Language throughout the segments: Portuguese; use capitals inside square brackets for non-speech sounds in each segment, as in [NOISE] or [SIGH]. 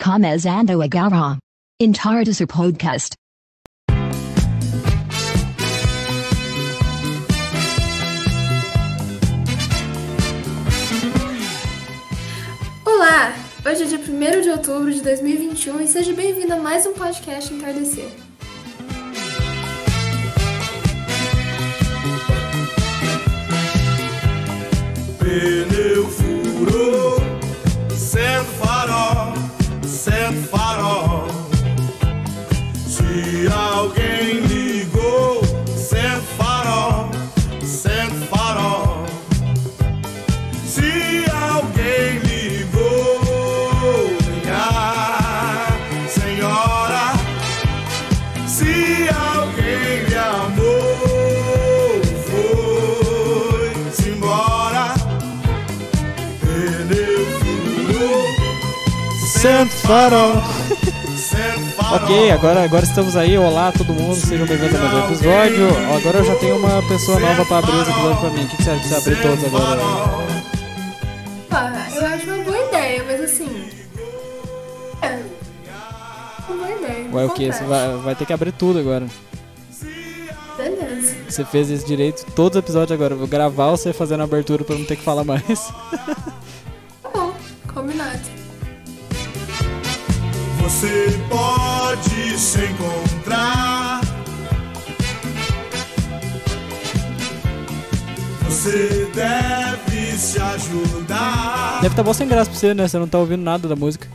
Começando agora. Entardecer Podcast. Olá! Hoje é dia 1 de outubro de 2021 e seja bem-vindo a mais um podcast Entardecer. Pneu furou, sendo farol, sendo farol. Santo Farol. Ok, agora, agora estamos aí. Olá, todo mundo. Sejam bem-vindos a mais um episódio. Agora eu já tenho uma pessoa nova pra abrir esse episódio pra mim. O que que você acha de você abrir todos agora? Ah, eu acho uma boa ideia, mas assim. É. Uma boa ideia. Ué, o que? Você vai, vai ter que abrir tudo agora. Beleza. Você fez isso direito todos os episódios agora. Eu vou gravar você fazendo a abertura pra não ter que falar mais. Tá bom, combinado. Você pode se encontrar. Você deve se ajudar. Deve estar bom sem graça pra você, né? Você não tá ouvindo nada da música.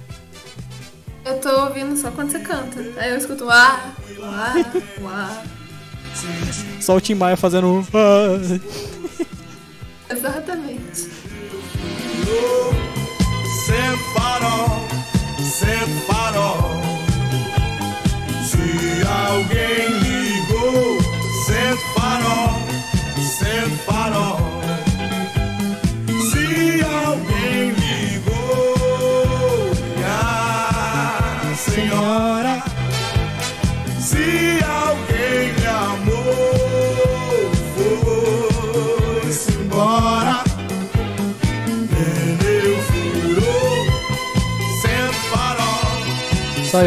Eu tô ouvindo só quando você canta. Aí eu escuto uá, uá, uá. Só o Tim Maia fazendo um. ah. Exatamente. Sem farol. Se alguém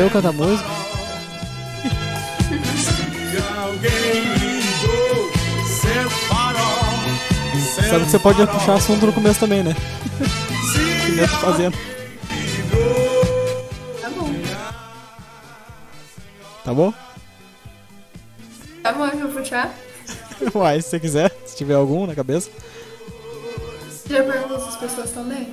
eu canto a música. Sabe que você pode puxar assunto no começo também, né? [LAUGHS] Se tô fazendo. Tá bom. Tá bom? Tá bom, eu vou puxar. [LAUGHS] Uai, se você quiser. Se tiver algum na cabeça. Já perguntou se as pessoas estão bem?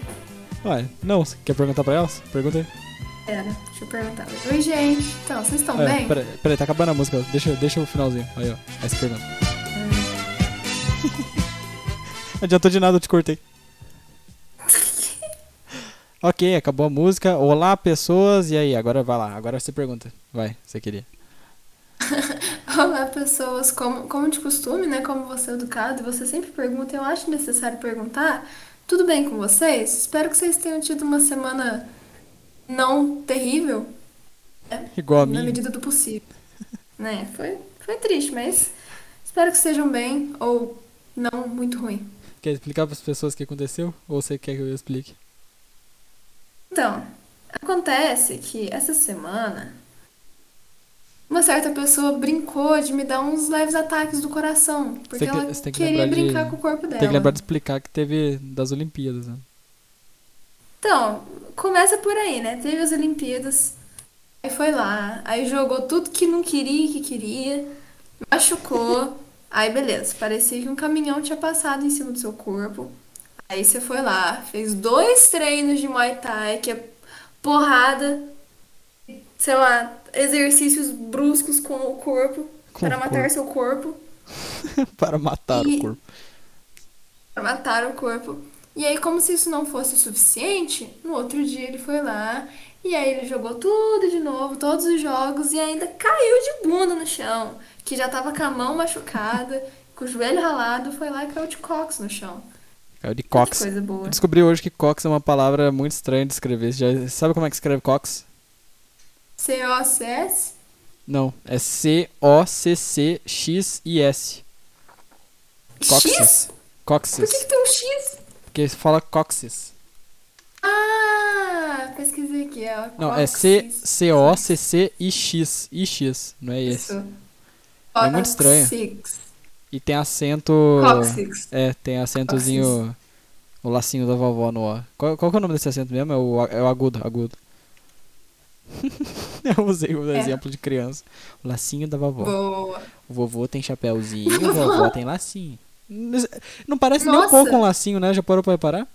Uai, não. Você quer perguntar pra elas? Pergunta aí. Pera, deixa eu perguntar. Oi, gente. Então, vocês estão É, bem? peraí, peraí, tá acabando a música. Deixa, deixa o finalzinho. Aí, ó. Aí você pergunta. [LAUGHS] Adiantou de nada, eu te cortei. [LAUGHS] ok, acabou a música. Olá, pessoas. E aí, agora vai lá. Agora você pergunta. Vai, você queria. [LAUGHS] Olá, pessoas. Como, como de costume, né? Como você é educado, você sempre pergunta, eu acho necessário perguntar. Tudo bem com vocês? Espero que vocês tenham tido uma semana não terrível, Igual a na minha. medida do possível. [LAUGHS] né? Foi, foi triste, mas espero que estejam bem ou não muito ruim. Quer explicar pras pessoas o que aconteceu? Ou você quer que eu explique? Então, acontece que essa semana uma certa pessoa brincou de me dar uns leves ataques do coração, porque que- ela que queria lembrar de- brincar com o corpo dela. Tem que lembrar de explicar que teve das Olimpíadas, né? Então, começa por aí, né? Teve as Olimpíadas, aí foi lá, aí jogou tudo que não queria que queria, machucou, [LAUGHS] aí beleza, parecia que um caminhão tinha passado em cima do seu corpo. Aí você foi lá, fez dois treinos de Muay Thai, que é porrada, sei lá, exercícios bruscos com o corpo, Com para o matar corpo. seu corpo. [LAUGHS] Para matar E- o corpo. Pra matar o corpo. E aí, como se isso não fosse o suficiente, no outro dia ele foi lá e aí ele jogou tudo de novo, todos os jogos, e ainda caiu de bunda no chão. Que já tava com a mão machucada, [LAUGHS] com o joelho ralado, foi lá e caiu de cox no chão. Caiu de Que cox. coisa boa. Eu descobri hoje que cox é uma palavra muito estranha de escrever. Você já sabe como é que escreve cox? C-O-C-S? Não, é C-O-C-C-X-I-S. Coxis. X? Coxis. Por que, que tem um X? Porque fala coxis. Ah, pesquisei que é. Não, é C- Coccyx. C-O-C-C-I-X. I-X, não é esse. Isso. É muito estranho. E tem acento. Coccyx. É, tem acentozinho. O lacinho da vovó no O. Qual, qual que é o nome desse acento mesmo? É o, é o agudo, agudo. [LAUGHS] Eu usei o É. exemplo de criança. O lacinho da vovó. Boa. O vovô tem chapéuzinho, [LAUGHS] a vovó tem lacinho. Não parece nem um Nossa. pouco um lacinho, né? Já parou pra reparar?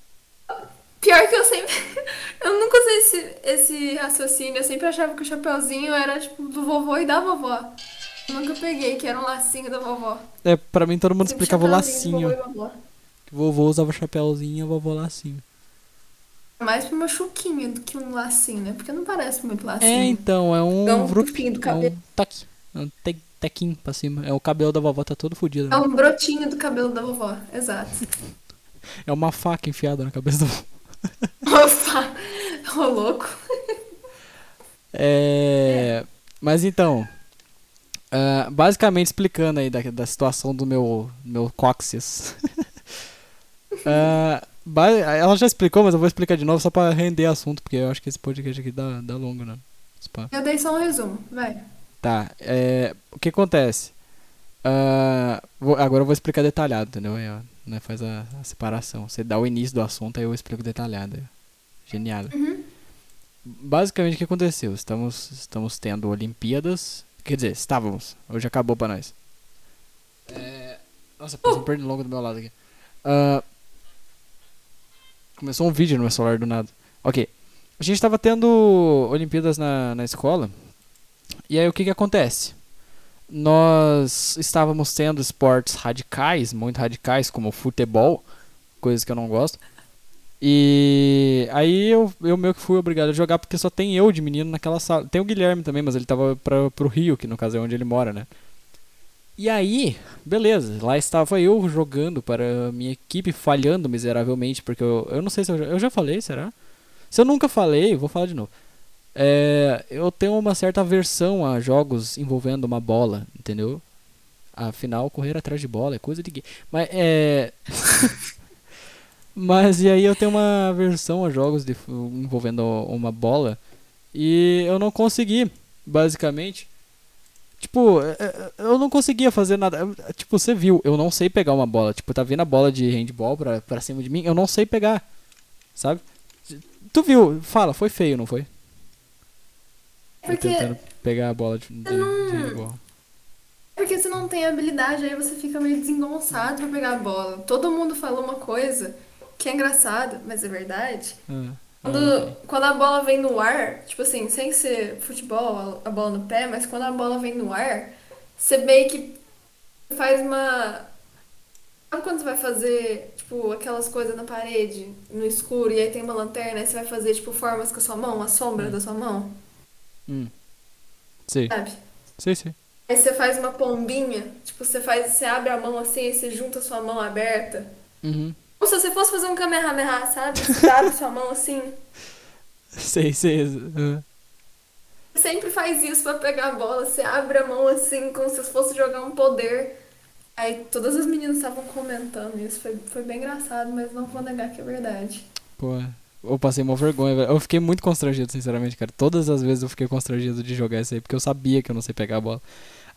Pior que eu sempre. [LAUGHS] Eu nunca usei esse, esse raciocínio. Eu sempre achava que o chapeuzinho era tipo do vovô e da vovó. Eu nunca peguei que era um lacinho da vovó. É, pra mim todo mundo Sempre explicava o chapeuzinho lacinho. vovô e vovô usava chapéuzinho e a vovó lacinho. Mais pra uma chuquinha do que um lacinho, né? Porque não parece muito lacinho. É, então, é um É um vrup, tupinho do é cabelo. um taque, é um te- tequinho pra cima. É o cabelo da vovó tá todo fodido. É Né? um brotinho do cabelo da vovó. Exato. É uma faca enfiada na cabeça da vovó. Opa! Ô, louco. É, Mas então, ah, basicamente explicando aí da, da situação do meu, meu cóccix. [LAUGHS] Ba- ela já explicou, mas eu vou explicar de novo só pra render assunto, porque eu acho que esse podcast aqui dá, dá longo, né? Spa. Eu dei só um resumo. Vai. Tá, é, o que acontece? Ah, vou- agora eu vou explicar detalhado, entendeu? Ó, né, faz a, a separação. Você dá o início do assunto, aí eu explico detalhado. Genial. Basicamente o que aconteceu? Estamos, estamos tendo Olimpíadas. Quer dizer, estávamos. Hoje acabou pra nós. É, Nossa, passou um perno longo do meu lado aqui. Ah, Começou um vídeo no meu celular do nada. Ok. A gente estava tendo Olimpíadas na, na escola. E aí o que que acontece? Nós estávamos tendo esportes radicais, muito radicais, como futebol, coisas que eu não gosto. E aí eu, eu meio que fui obrigado a jogar porque só tem eu de menino naquela sala. Tem o Guilherme também, mas ele tava pra, pro Rio, que no caso é onde ele mora, né? E aí, beleza, lá estava eu jogando para minha equipe, falhando miseravelmente, porque eu, eu não sei se eu eu já falei, será? Se eu nunca falei, vou falar de novo. É, eu tenho uma certa aversão a jogos envolvendo uma bola, entendeu? Afinal, correr atrás de bola é coisa de gay. Mas é. [LAUGHS] Mas e aí eu tenho uma aversão a jogos de, envolvendo uma bola. E eu não consegui, basicamente. Tipo, é, é, eu não conseguia fazer nada. Tipo, você viu, eu não sei pegar uma bola. Tipo, tá vindo a bola de handball pra, pra cima de mim, eu não sei pegar. Sabe? Tu viu? Fala, foi feio, não foi? Porque, tentando pegar a bola de, de, de handball. porque você não tem habilidade, aí você fica meio desengonçado pra pegar a bola. Todo mundo fala uma coisa que é engraçado, mas é verdade. Ah, Quando, quando a bola vem no ar, tipo assim, sem ser futebol, a a bola no pé, mas quando a bola vem no ar, você meio que faz uma. Sabe quando você vai fazer, tipo, aquelas coisas na parede, no escuro, e aí tem uma lanterna, e você vai fazer, tipo, formas com a sua mão, a sombra da sua mão, Hum. Sei, sabe? sei, sei. Aí você faz uma pombinha, tipo, você faz, você abre a mão assim, e você junta a sua mão aberta. Uhum. Como se você fosse fazer um kamehameha, sabe? Você abre sua mão assim. [LAUGHS] Sei, sei. ah. sempre faz isso pra pegar a bola. Você abre a mão assim, como se fosse jogar um poder. Aí todas as meninas estavam comentando isso. Foi, foi bem engraçado, mas não vou negar que é verdade. Pô, eu passei uma vergonha, velho. Eu fiquei muito constrangido, sinceramente, cara. Todas as vezes eu fiquei constrangido de jogar isso aí, porque eu sabia que eu não sei pegar a bola.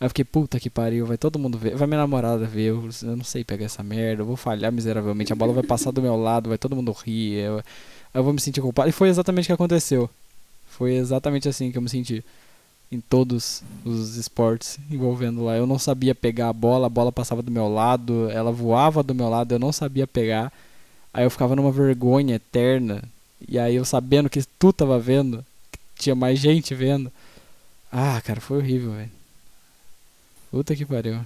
Aí eu fiquei, puta que pariu, vai todo mundo ver. Vai minha namorada ver, eu, eu não sei pegar essa merda, eu vou falhar miseravelmente. A bola vai passar do meu lado, vai todo mundo rir. Eu, eu vou me sentir culpado. E foi exatamente o que aconteceu. Foi exatamente assim que eu me senti. Em todos os esportes envolvendo lá. Eu não sabia pegar a bola, a bola passava do meu lado, ela voava do meu lado, eu não sabia pegar. Aí eu ficava numa vergonha eterna. E aí eu sabendo que tu tava vendo, que tinha mais gente vendo. Ah, cara, foi horrível, velho. Puta que pariu.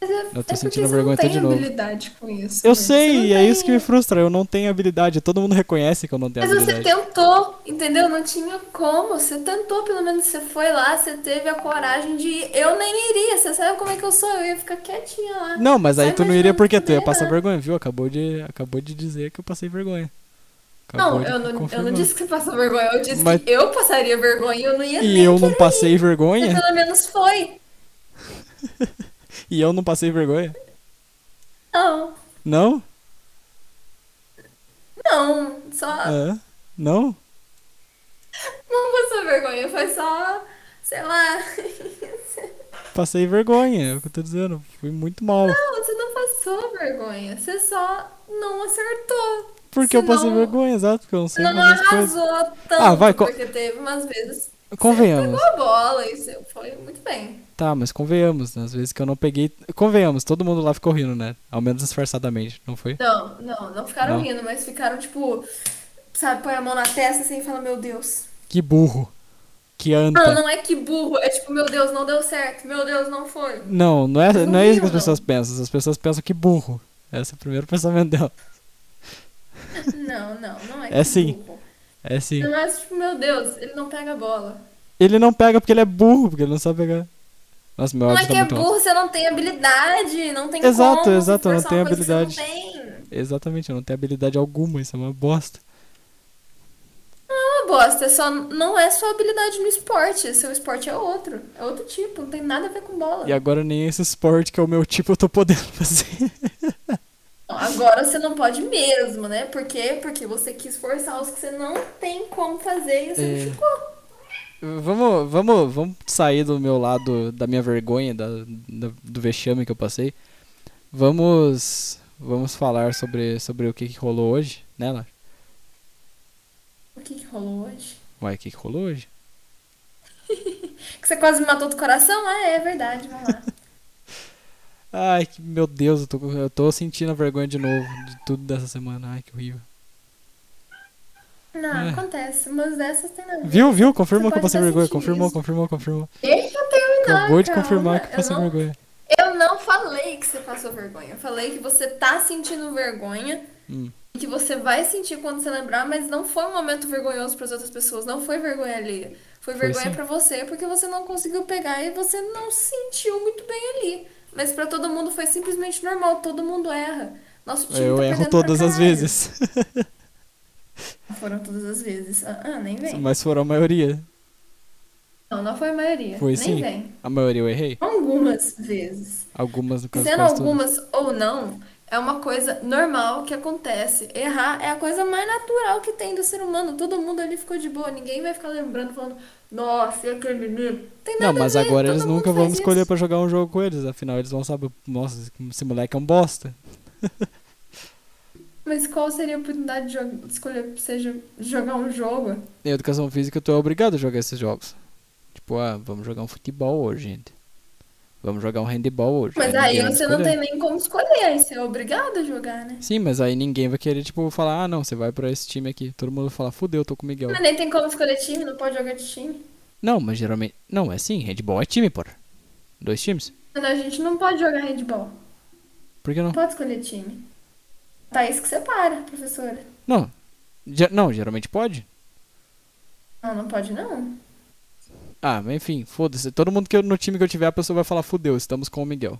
Mas é, Eu tô é sentindo você vergonha de novo. habilidade com isso. Eu né? sei, Você e é isso que me frustra. Eu não tenho habilidade. Todo mundo reconhece que eu não tenho Mas você habilidade. tentou, entendeu? Não tinha como. Você tentou, pelo menos você foi lá, você teve a coragem de ir. Eu nem iria. Você sabe como é que eu sou? Eu ia ficar quietinha lá. Não, mas aí tu não iria porque que tu ia passar vergonha, viu? Acabou de, acabou de dizer que eu passei vergonha. Acabou Não, eu não, eu não disse que você passou vergonha. Eu disse Mas- que eu passaria vergonha e eu não ia E eu não passei ir. Você vergonha? pelo menos foi. [LAUGHS] E eu não passei vergonha? Não, Não? não. Só. É. Não? vergonha, foi só, sei lá. [LAUGHS] Passei vergonha, é o que eu tô dizendo. Fui muito mal. Não, você não passou vergonha, você só não acertou. Porque eu passei Senão- vergonha, exato, porque eu não sei Não, não coisas. arrasou tanto, Ah, vai, porque teve umas vezes Convenhamos. você pegou a bola você foi muito bem. Tá, mas convenhamos, né? às vezes que eu não peguei. Convenhamos, todo mundo lá ficou rindo, né? Ao menos disfarçadamente, não foi? Não, não, não ficaram Não. rindo, mas ficaram tipo, sabe, põe a mão na testa assim e fala, meu Deus. Que burro. Que anta. Não, não é que burro, é tipo, meu Deus, não deu certo, meu Deus, não foi. Não, não é, não não é isso que as pessoas pensam. As pessoas pensam que burro. Esse é o primeiro [LAUGHS] pensamento dela. Não, não, não é É sim. burro. É. Não é tipo, meu Deus, ele não pega a bola. Ele não pega porque ele é burro, porque ele não sabe pegar. Nossa, meu Não é tá que é muito alto. burro, você não tem habilidade, não tem Exato, como exato, não que habilidade. Não tem. Exatamente, eu não tenho habilidade alguma, isso é uma bosta. Não é uma bosta, é só, não é sua habilidade no esporte, seu esporte é outro, é outro tipo, não tem nada a ver com bola. E agora nem esse esporte que é o meu tipo eu tô podendo fazer. [LAUGHS] Agora você não pode mesmo, né? Por quê? Porque você quis forçar os que você não tem como fazer e você É. não ficou. Vamos, vamos, vamos sair do meu lado, da minha vergonha, da, da- do vexame que eu passei. Vamos, vamos falar sobre, sobre o que, que rolou hoje, né, Lar? O que, que rolou hoje? Uai, o que, que rolou hoje? [LAUGHS] Que você quase me matou do coração? Ah, é verdade, vamos lá. [LAUGHS] Ai, que, meu Deus, eu tô, eu tô sentindo a vergonha de novo, de tudo dessa semana. Ai, que horrível. Não, É. acontece, umas dessas tem nada. Viu, viu? Confirmou Você que eu passei vergonha. Confirmou, isso. confirmou, confirmou. Deixa eu terminar, Acabou de confirmar que eu passei não- vergonha. Eu não falei que você passou vergonha. Eu falei que você tá sentindo vergonha Hum. e que você vai sentir quando você lembrar, mas não foi um momento vergonhoso para as outras pessoas. Não foi vergonha alheia. Foi vergonha pra você porque você não conseguiu pegar e você não se sentiu muito bem ali. Mas pra todo mundo foi simplesmente normal. Todo mundo erra. Nosso time Eu tá erro todas as vezes. [LAUGHS] Foram todas as vezes. Ah, ah, nem vem. Mas foram a maioria. Não, não foi a maioria. Foi nem sim. vem. A maioria eu errei. Algumas vezes. Algumas no caso Sendo quase todas. algumas ou não, é uma coisa normal que acontece. Errar é a coisa mais natural que tem do ser humano. Todo mundo ali ficou de boa. Ninguém vai ficar lembrando, falando, nossa, e aquele menino? Tem Não, nada mas a ver, agora eles nunca vão escolher pra jogar um jogo com eles. Afinal, eles vão saber, nossa, esse moleque é um bosta. [LAUGHS] Mas qual seria a oportunidade de escolher jo- jogar um jogo? Em educação física, tu é obrigado a jogar esses jogos. Tipo, ah, vamos jogar um futebol hoje, gente. Vamos jogar um handball hoje. Mas aí ninguém vai você não tem nem como escolher, aí você é obrigado a jogar, né? Sim, mas aí ninguém vai querer, tipo, falar, ah, não, você vai pra esse time aqui. Todo mundo vai falar, fudeu, tô com o Miguel. Mas nem tem como escolher time, não pode jogar de time. Não, mas geralmente. Não, é sim, handball é time, porra. Dois times. Mas a gente não pode jogar handball. Por que não? Não pode escolher time. Tá isso que separa, professora. Não. Ge- não, geralmente pode. Não, não pode não. Ah, enfim, foda-se. Todo mundo que eu- no time que eu tiver, a pessoa vai falar, fudeu, estamos com o Miguel.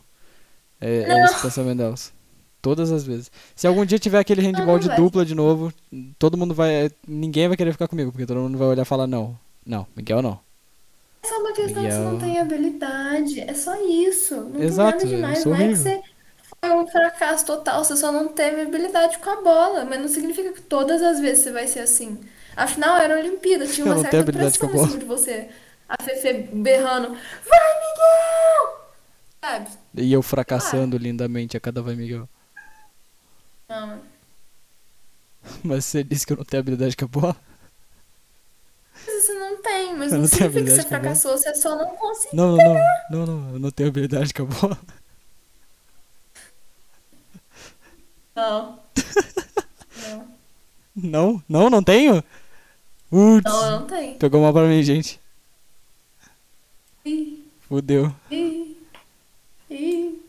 É, é esse o pensamento delas. Todas as vezes. Se algum dia tiver aquele handball não de vai. dupla de novo, todo mundo vai. Ninguém vai querer ficar comigo, porque todo mundo vai olhar e falar, não. Não, Miguel não. É só uma questão que você não Miguel. tem habilidade. É só isso. Não Exato, tem nada demais. sou Não é que você foi um fracasso total. Você só não teve habilidade com a bola. Mas não significa que todas as vezes você vai ser assim. Afinal, era Olimpíada. Tinha uma certa a pressão em cima de você. A Fefe berrando. Vai, Miguel! Sabe? E eu fracassando lindamente a cada vai, Miguel. Não. Mas você disse que eu não tenho habilidade com a bola? Mas você não tem. Mas Eu não não tenho significa que você bola. fracassou. Você só não conseguiu. Não, não, não. Não, não. Eu não tenho habilidade com a bola. Não. Não. Não, não, não tenho? Putz, Não, não tem. pegou mal pra mim, gente. Fudeu.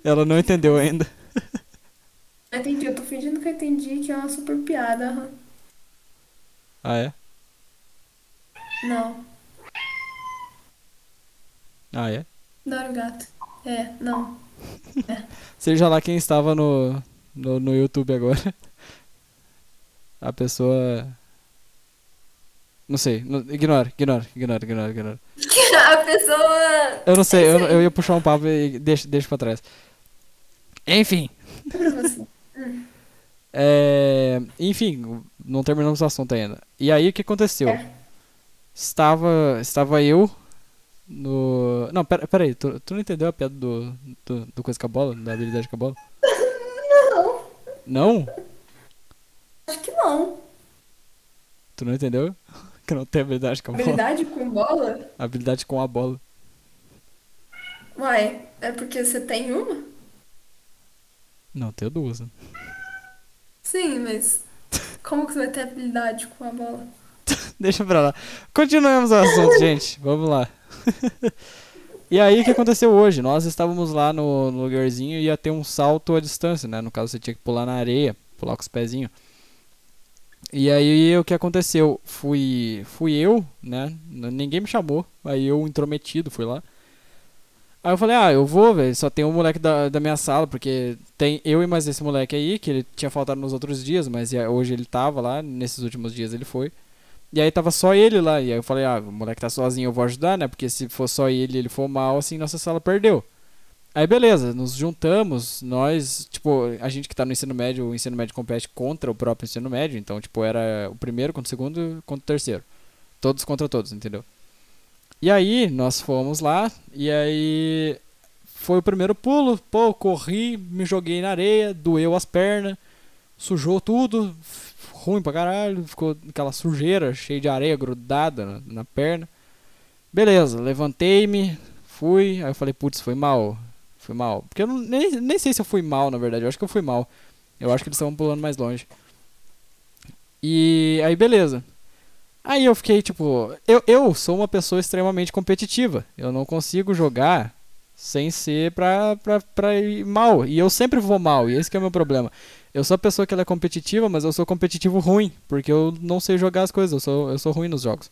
Ela não entendeu ainda. [LAUGHS] Eu entendi, eu tô fingindo que eu entendi que é uma super piada. Ah, é? Não, Ah, é? adoro gato. É, não. [LAUGHS] Seja lá quem estava no, no, no YouTube agora. [LAUGHS] A pessoa. Não sei. não- ignora, ignora, ignora, ignora, ignora. [LAUGHS] A pessoa. Eu não sei, É eu, eu ia puxar um papo e deixa, deixa pra trás. Enfim. É. [LAUGHS] É, enfim, não terminamos o assunto ainda. E aí o que aconteceu? É. estava, estava eu no. Não, pera, pera aí, tu, tu não entendeu a piada do, do, do coisa com a bola? Da habilidade com a bola? [LAUGHS] Não, Não? acho que não. Tu não entendeu? Que não tem habilidade com a bola. Habilidade com bola? Habilidade com a bola. Uai, é porque você tem uma? Não, tenho duas. Né? Sim, mas como que você vai ter habilidade com a bola? [LAUGHS] Deixa pra lá. Continuemos o assunto, [LAUGHS] gente. Vamos lá. [LAUGHS] e aí, o que aconteceu hoje? Nós estávamos lá no, no lugarzinho e ia ter um salto à distância, né? No caso, você tinha que pular na areia, pular com os pezinhos. E aí, o que aconteceu? Fui, fui eu, né? Ninguém me chamou. Aí eu, intrometido, fui lá. Aí eu falei, ah, eu vou, velho. Só tem um moleque da, da minha sala, porque tem eu e mais esse moleque aí, que ele tinha faltado nos outros dias, mas e- hoje ele tava lá, nesses últimos dias ele foi. E aí tava só ele lá. E aí eu falei, ah, o moleque tá sozinho, eu vou ajudar, né? Porque se for só ele ele for mal, assim, nossa sala perdeu. Aí beleza, nos juntamos, nós, tipo, a gente que tá no ensino médio, o ensino médio compete contra o próprio ensino médio, então, tipo, era o primeiro contra o segundo contra o terceiro. Todos contra todos, entendeu? E aí, nós fomos lá, e aí foi o primeiro pulo, pô, corri, me joguei na areia, doeu as pernas, sujou tudo, ruim pra caralho, ficou aquela sujeira, cheia de areia grudada na, na perna. Beleza, levantei-me, fui, aí eu falei, putz, foi mal, foi mal. Porque eu não, nem, nem sei se eu fui mal, na verdade, eu acho que eu fui mal. Eu acho que eles estavam pulando mais longe. E aí, beleza. Aí eu fiquei tipo, eu, eu sou uma pessoa extremamente competitiva. Eu não consigo jogar sem ser pra, pra, pra ir mal. E eu sempre vou mal, e esse é o meu problema. Eu sou a pessoa que é competitiva, mas eu sou competitivo ruim, porque eu não sei jogar as coisas, eu sou, eu sou ruim nos jogos.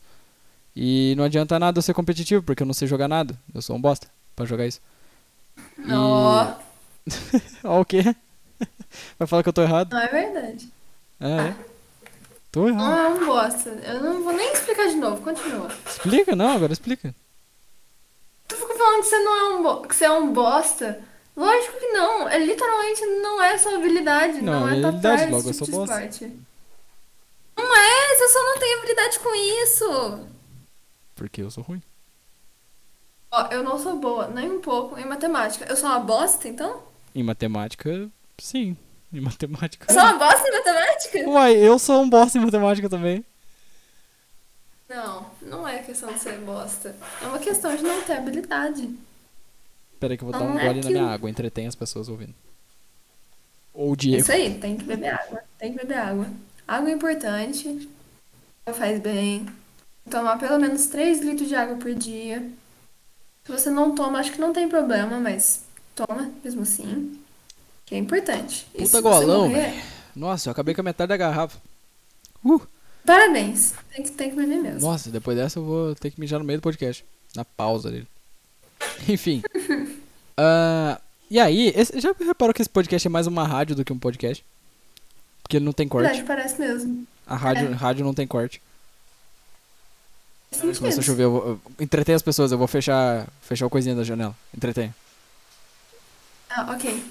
E não adianta nada eu ser competitivo, porque eu não sei jogar nada. Eu sou um bosta pra jogar isso. E- Ó, [LAUGHS] Ó o quê? Vai falar que eu tô errado? não é verdade. É, é. Tô Não errado. é um bosta. Eu não vou nem explicar de novo, continua. Explica, não, agora explica. Tu fica falando que você não é um, bo... que você é um bosta. Lógico que não. É literalmente não é sua habilidade. Não, Não, é é tua habilidade, logo eu tipo sou de bosta. esporte. Não é, você só não tem habilidade com isso. Porque eu sou ruim. Ó, eu não sou boa, nem um pouco, em matemática. Eu sou uma bosta, então? Em matemática, sim. Em matemática. Eu sou uma bosta em matemática? Uai, eu sou um bosta em matemática também. Não, não é questão de ser bosta. É uma questão de não ter habilidade. Pera aí que eu vou dar Não um é gole na minha água. Entretém as pessoas ouvindo. Ou o Diego. Isso aí, tem que beber água. Tem que beber água. Água é importante. Faz bem. Tomar pelo menos 3 litros de água por dia. Se você não toma, acho que não tem problema, mas toma mesmo assim. Que é importante. E Puta golão, morrer, Nossa, eu acabei com a metade da garrafa. Uh! Parabéns. Tem que, tem que beber mesmo. Nossa, depois dessa eu vou ter que mijar no meio do podcast. Na pausa dele. [LAUGHS] Enfim. [LAUGHS] Ah, e aí, esse- já reparou que esse podcast é mais uma rádio do que um podcast? Porque ele não tem corte. Verdade, parece mesmo. A rádio, É. rádio não tem corte. Faz Começa a chover, eu vou, eu- entretém as pessoas, eu vou fechar, fechar o coisinha da janela. Entretém. Ah, ok.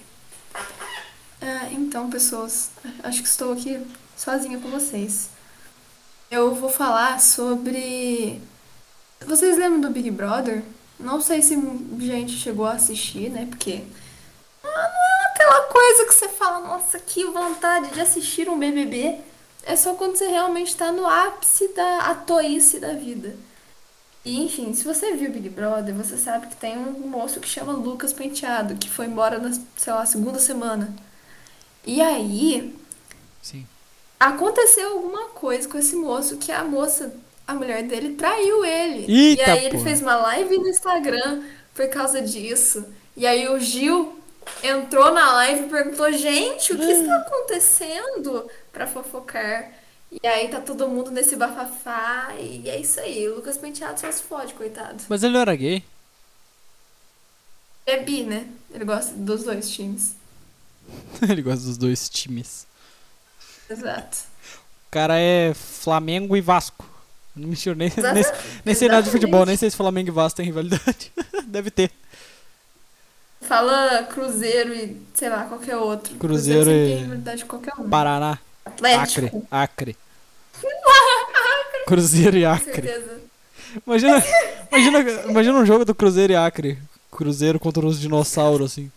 Ah, então, pessoas, acho que estou aqui sozinha com vocês. Eu vou falar sobre. Vocês lembram do Big Brother? Não sei se gente chegou a assistir, né? Porque ah, não é aquela coisa que você fala, nossa, que vontade de assistir um BBB. É só quando você realmente está no ápice da atoice da vida. E, enfim, se você viu Big Brother, você sabe que tem um moço que chama Lucas Penteado, que foi embora na, sei lá, segunda semana. E aí, Sim. aconteceu alguma coisa com esse moço que a moça, a mulher dele, traiu ele. Eita, e aí ele porra. fez uma live no Instagram por causa disso. E aí o Gil entrou na live e perguntou: gente, o que está acontecendo? Pra fofocar. E aí tá todo mundo nesse bafafá. E é isso aí. O Lucas Penteado só se fode, coitado. Mas ele não era gay? É bi, né? Ele gosta dos dois times. [LAUGHS] ele gosta dos dois times. Exato. O cara é Flamengo e Vasco. Não me nem, nem, nem sei nada de futebol, nem sei se Flamengo e Vasco tem rivalidade. [LAUGHS] Deve ter. Fala Cruzeiro e, sei lá, qualquer outro. Cruzeiro sempre e- tem rivalidade com qualquer um. Paraná. Atlético. Acre. Acre. [LAUGHS] Cruzeiro e Com Acre. certeza. Imagina, imagina, imagina um jogo do Cruzeiro e Acre. Cruzeiro contra os dinossauros, assim.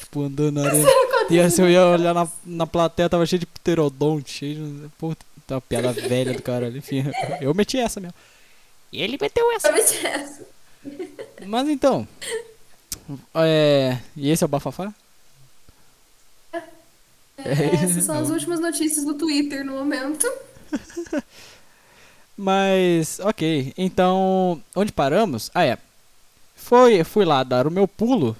Tipo, andando na arena. E assim, eu ia olhar na, na plateia, tava cheio de pterodonte, cheio de. Puta, tá uma piada velha do caralho. Enfim, eu meti essa mesmo. E ele meteu essa. Talvez essa. Mas então. É. E esse é o bafafá? É, essas são as últimas notícias do Twitter no momento. [LAUGHS] Mas, ok. Então, onde paramos? Ah, é. Foi, fui lá dar o meu pulo,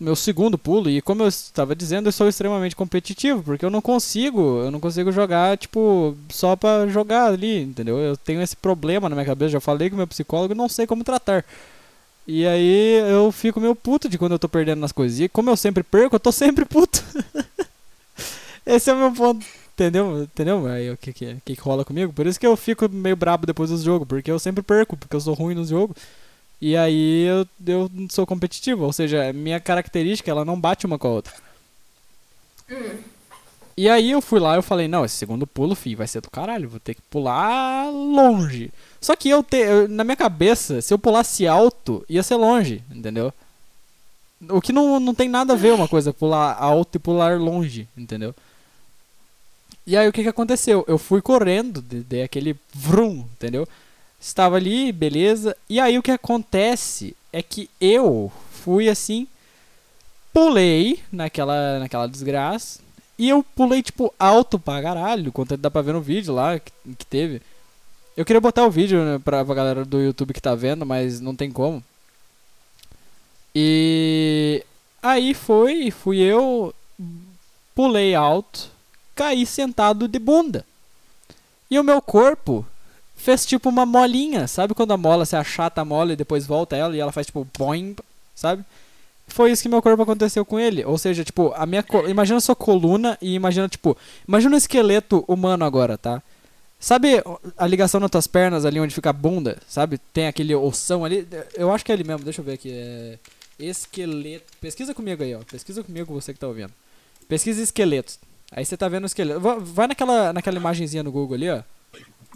o meu segundo pulo, e como eu estava dizendo, eu sou extremamente competitivo, porque eu não consigo, eu não consigo jogar, tipo, só pra jogar ali, entendeu? Eu tenho esse problema na minha cabeça, já falei com o meu psicólogo não sei como tratar. E aí eu fico meio puto de quando eu tô perdendo nas coisas. E como eu sempre perco, eu tô sempre puto. [LAUGHS] Esse é o meu ponto. Entendeu? Entendeu? Aí o que, que, que rola comigo? Por isso que eu fico meio brabo depois dos jogos, porque eu sempre perco, porque eu sou ruim nos jogos. E aí eu, eu sou competitivo, ou seja, minha característica ela não bate uma com a outra. E aí eu fui lá e eu falei, não, esse segundo pulo, fi, vai ser do caralho, vou ter que pular longe. Só que eu, te, eu- na minha cabeça, se eu pulasse alto, ia ser longe, entendeu? O que não, não tem nada a ver uma coisa, pular alto e pular longe, entendeu? E aí o que que aconteceu? Eu fui correndo, de- dei aquele vrum, entendeu? Estava ali, beleza. E aí o que acontece é que eu fui assim, pulei naquela, naquela desgraça. E eu pulei, tipo, alto pra caralho, quanto dá pra ver no vídeo lá que, que teve. Eu queria botar o vídeo né, pra, pra galera do YouTube que tá vendo, mas não tem como. E aí foi, fui eu, pulei alto, caí sentado de bunda. E o meu corpo fez tipo uma molinha, sabe quando a mola se achata a mola e depois volta ela e ela faz tipo boing, sabe? Foi isso que meu corpo aconteceu com ele. Ou seja, tipo, a minha imagina a sua coluna e imagina tipo, imagina um esqueleto humano agora, tá? Sabe a ligação nas tuas pernas ali onde fica a bunda, sabe? Tem aquele ossão ali. Eu acho que é ali mesmo, deixa eu ver aqui. É esqueleto. Pesquisa comigo aí, ó. Pesquisa comigo você que tá ouvindo. Pesquisa esqueletos. Aí você tá vendo o esqueleto. Va- Vai naquela, naquela imagenzinha no Google ali, ó.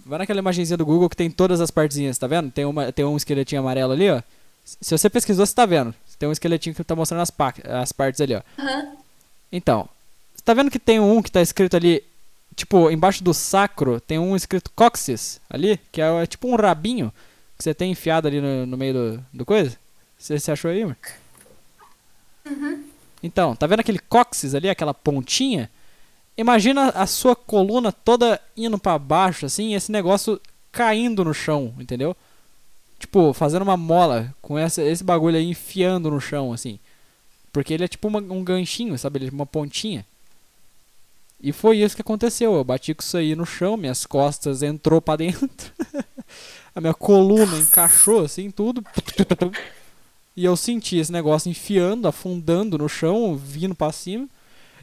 Vai naquela imagenzinha do Google que tem todas as partezinhas, tá vendo? Tem, uma, tem um esqueletinho amarelo ali, ó. Se você pesquisou, você tá vendo. Tem um esqueletinho que tá mostrando as, pa- as partes ali, ó. Aham. Então, você tá vendo que tem um que tá escrito ali, tipo, embaixo do sacro, tem um escrito cóccix ali, que é, é tipo um rabinho que você tem enfiado ali no, no meio do, do coisa? Você, você achou aí, amor? Então, tá vendo aquele cóccix ali, aquela pontinha? Imagina a sua coluna toda indo pra baixo, assim, esse negócio caindo no chão, entendeu? Tipo, fazendo uma mola com essa, esse bagulho aí enfiando no chão, assim. Porque ele é tipo uma- um ganchinho, sabe? Ele é uma pontinha. E foi isso que aconteceu. Eu bati com isso aí no chão, minhas costas entrou pra dentro. [LAUGHS] a minha coluna encaixou assim, tudo. E eu senti esse negócio enfiando, afundando no chão, vindo pra cima.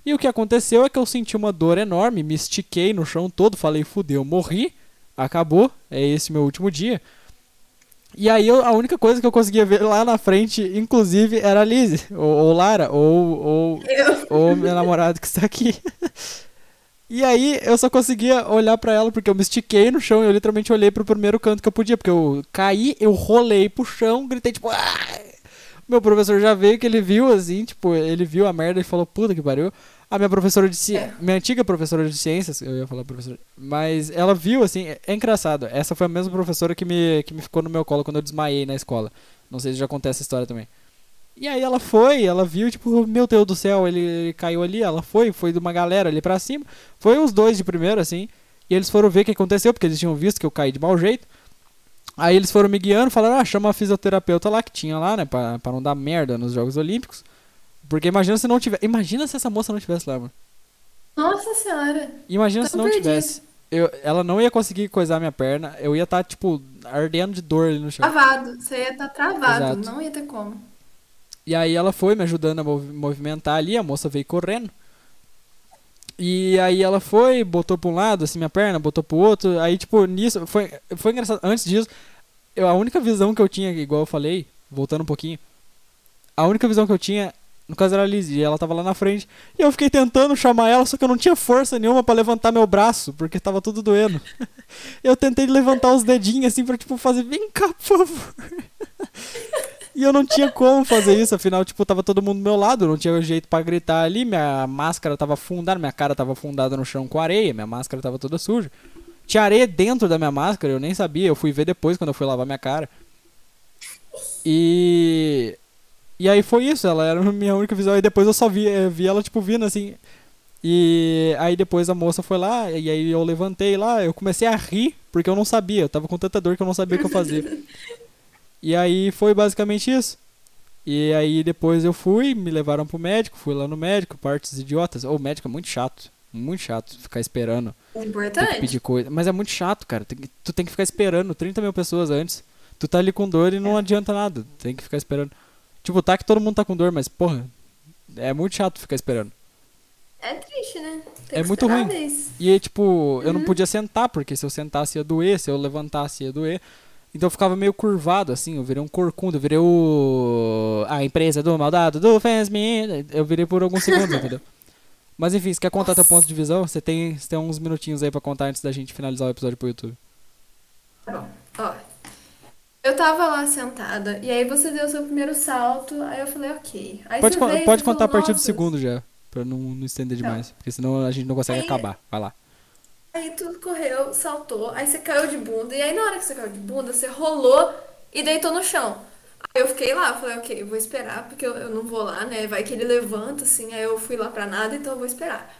E o que aconteceu é que eu senti uma dor enorme, me estiquei no chão todo, falei, fudeu, morri, acabou, é esse meu último dia. E aí eu- a única coisa que eu conseguia ver lá na frente, inclusive, era a Lizzie, ou, ou Lara, ou, ou, Eu. ou meu namorado que está aqui. E aí eu só conseguia olhar pra ela porque eu me estiquei no chão e eu literalmente olhei pro primeiro canto que eu podia, porque eu caí, eu rolei pro chão, gritei tipo, "Ah!" meu professor já veio que ele viu assim, tipo, ele viu a merda e falou, puta que pariu. A minha professora de ciências, minha antiga professora de ciências, eu ia falar professora, mas ela viu assim, é, é engraçado. Essa foi a mesma professora que me que me ficou no meu colo quando eu desmaiei na escola. Não sei se já acontece essa história também. E aí ela foi, ela viu, tipo, meu Deus do céu, ele, ele caiu ali, ela foi, foi de uma galera ali pra cima. Foi os dois de primeiro, assim. E eles foram ver o que aconteceu, porque eles tinham visto que eu caí de mau jeito. Aí eles foram me guiando, falaram, ah, chama a fisioterapeuta lá que tinha lá, né, pra, pra não dar merda nos Jogos Olímpicos. Porque imagina se não tivesse. Imagina se essa moça não tivesse lá, mano. Nossa senhora. Imagina se não perdido. tivesse. Eu, ela não ia conseguir coisar minha perna, eu ia estar, tipo, ardendo de dor ali no chão. Travado. Você ia estar travado. Exato. Não ia ter como. E aí ela foi me ajudando a movi- movimentar ali, a moça veio correndo. E aí ela foi, botou pra um lado, assim, minha perna, botou pro outro. Aí, tipo, nisso, foi, foi engraçado. Antes disso, eu, a única visão que eu tinha, igual eu falei, voltando um pouquinho, a única visão que eu tinha No caso era a Liz, e ela tava lá na frente. E eu fiquei tentando chamar ela, só que eu não tinha força nenhuma pra levantar meu braço, porque tava tudo doendo. [LAUGHS] Eu tentei levantar os dedinhos assim pra, tipo, fazer, vem cá, por favor. [LAUGHS] E eu não tinha como fazer isso, afinal, tipo, tava todo mundo do meu lado, não tinha jeito pra gritar ali, minha máscara tava afundada, minha cara tava afundada no chão com areia, minha máscara tava toda suja. Tinha areia dentro da minha máscara, eu nem sabia, eu fui ver depois quando eu fui lavar minha cara. E. E aí foi isso, ela era a minha única visão. E depois eu só vi, eh, vi ela, tipo, vindo assim. E aí depois a moça foi lá, e aí eu levantei lá, eu comecei a rir, porque eu não sabia, eu tava com tanta dor que eu não sabia o que eu fazia. E aí foi basicamente isso. E aí depois eu fui, me levaram pro médico, fui lá no médico, partes idiotas. O médico é muito chato, muito chato ficar esperando. Que Importante. pedir coisa. Mas é muito chato, cara. Tem que- tu tem que ficar esperando 30 mil pessoas antes. Tu tá ali com dor e não adianta nada. Tem que ficar esperando. Tipo, tá que todo mundo tá com dor, mas porra, é muito chato ficar esperando. É triste, né? Tem É muito ruim. vez. E aí, tipo, eu não podia sentar, porque se eu sentasse ia doer, se eu levantasse ia doer. Então eu ficava meio curvado, assim, eu virei um corcunda, eu virei o. A empresa do maldado do Fans Me. Eu virei por alguns segundos, [LAUGHS] entendeu? Mas enfim, você quer contar teu ponto de visão? Você tem, você tem uns minutinhos aí pra contar antes da gente finalizar o episódio pro YouTube. Tá bom, ó. Eu tava lá sentada, e aí você deu seu primeiro salto, aí eu falei, ok. Aí Pode, con- veio pode você falou, contar a partir do segundo já, pra não, não estender demais. Porque senão a gente não consegue Aí- acabar. Vai lá. Aí tu correu, saltou, aí você caiu de bunda, e aí na hora que você caiu de bunda, você rolou e deitou no chão. Aí eu fiquei lá, falei, ok, vou esperar, porque eu, eu não vou lá, né? Vai que ele levanta, assim, aí eu fui lá pra nada, então eu vou esperar.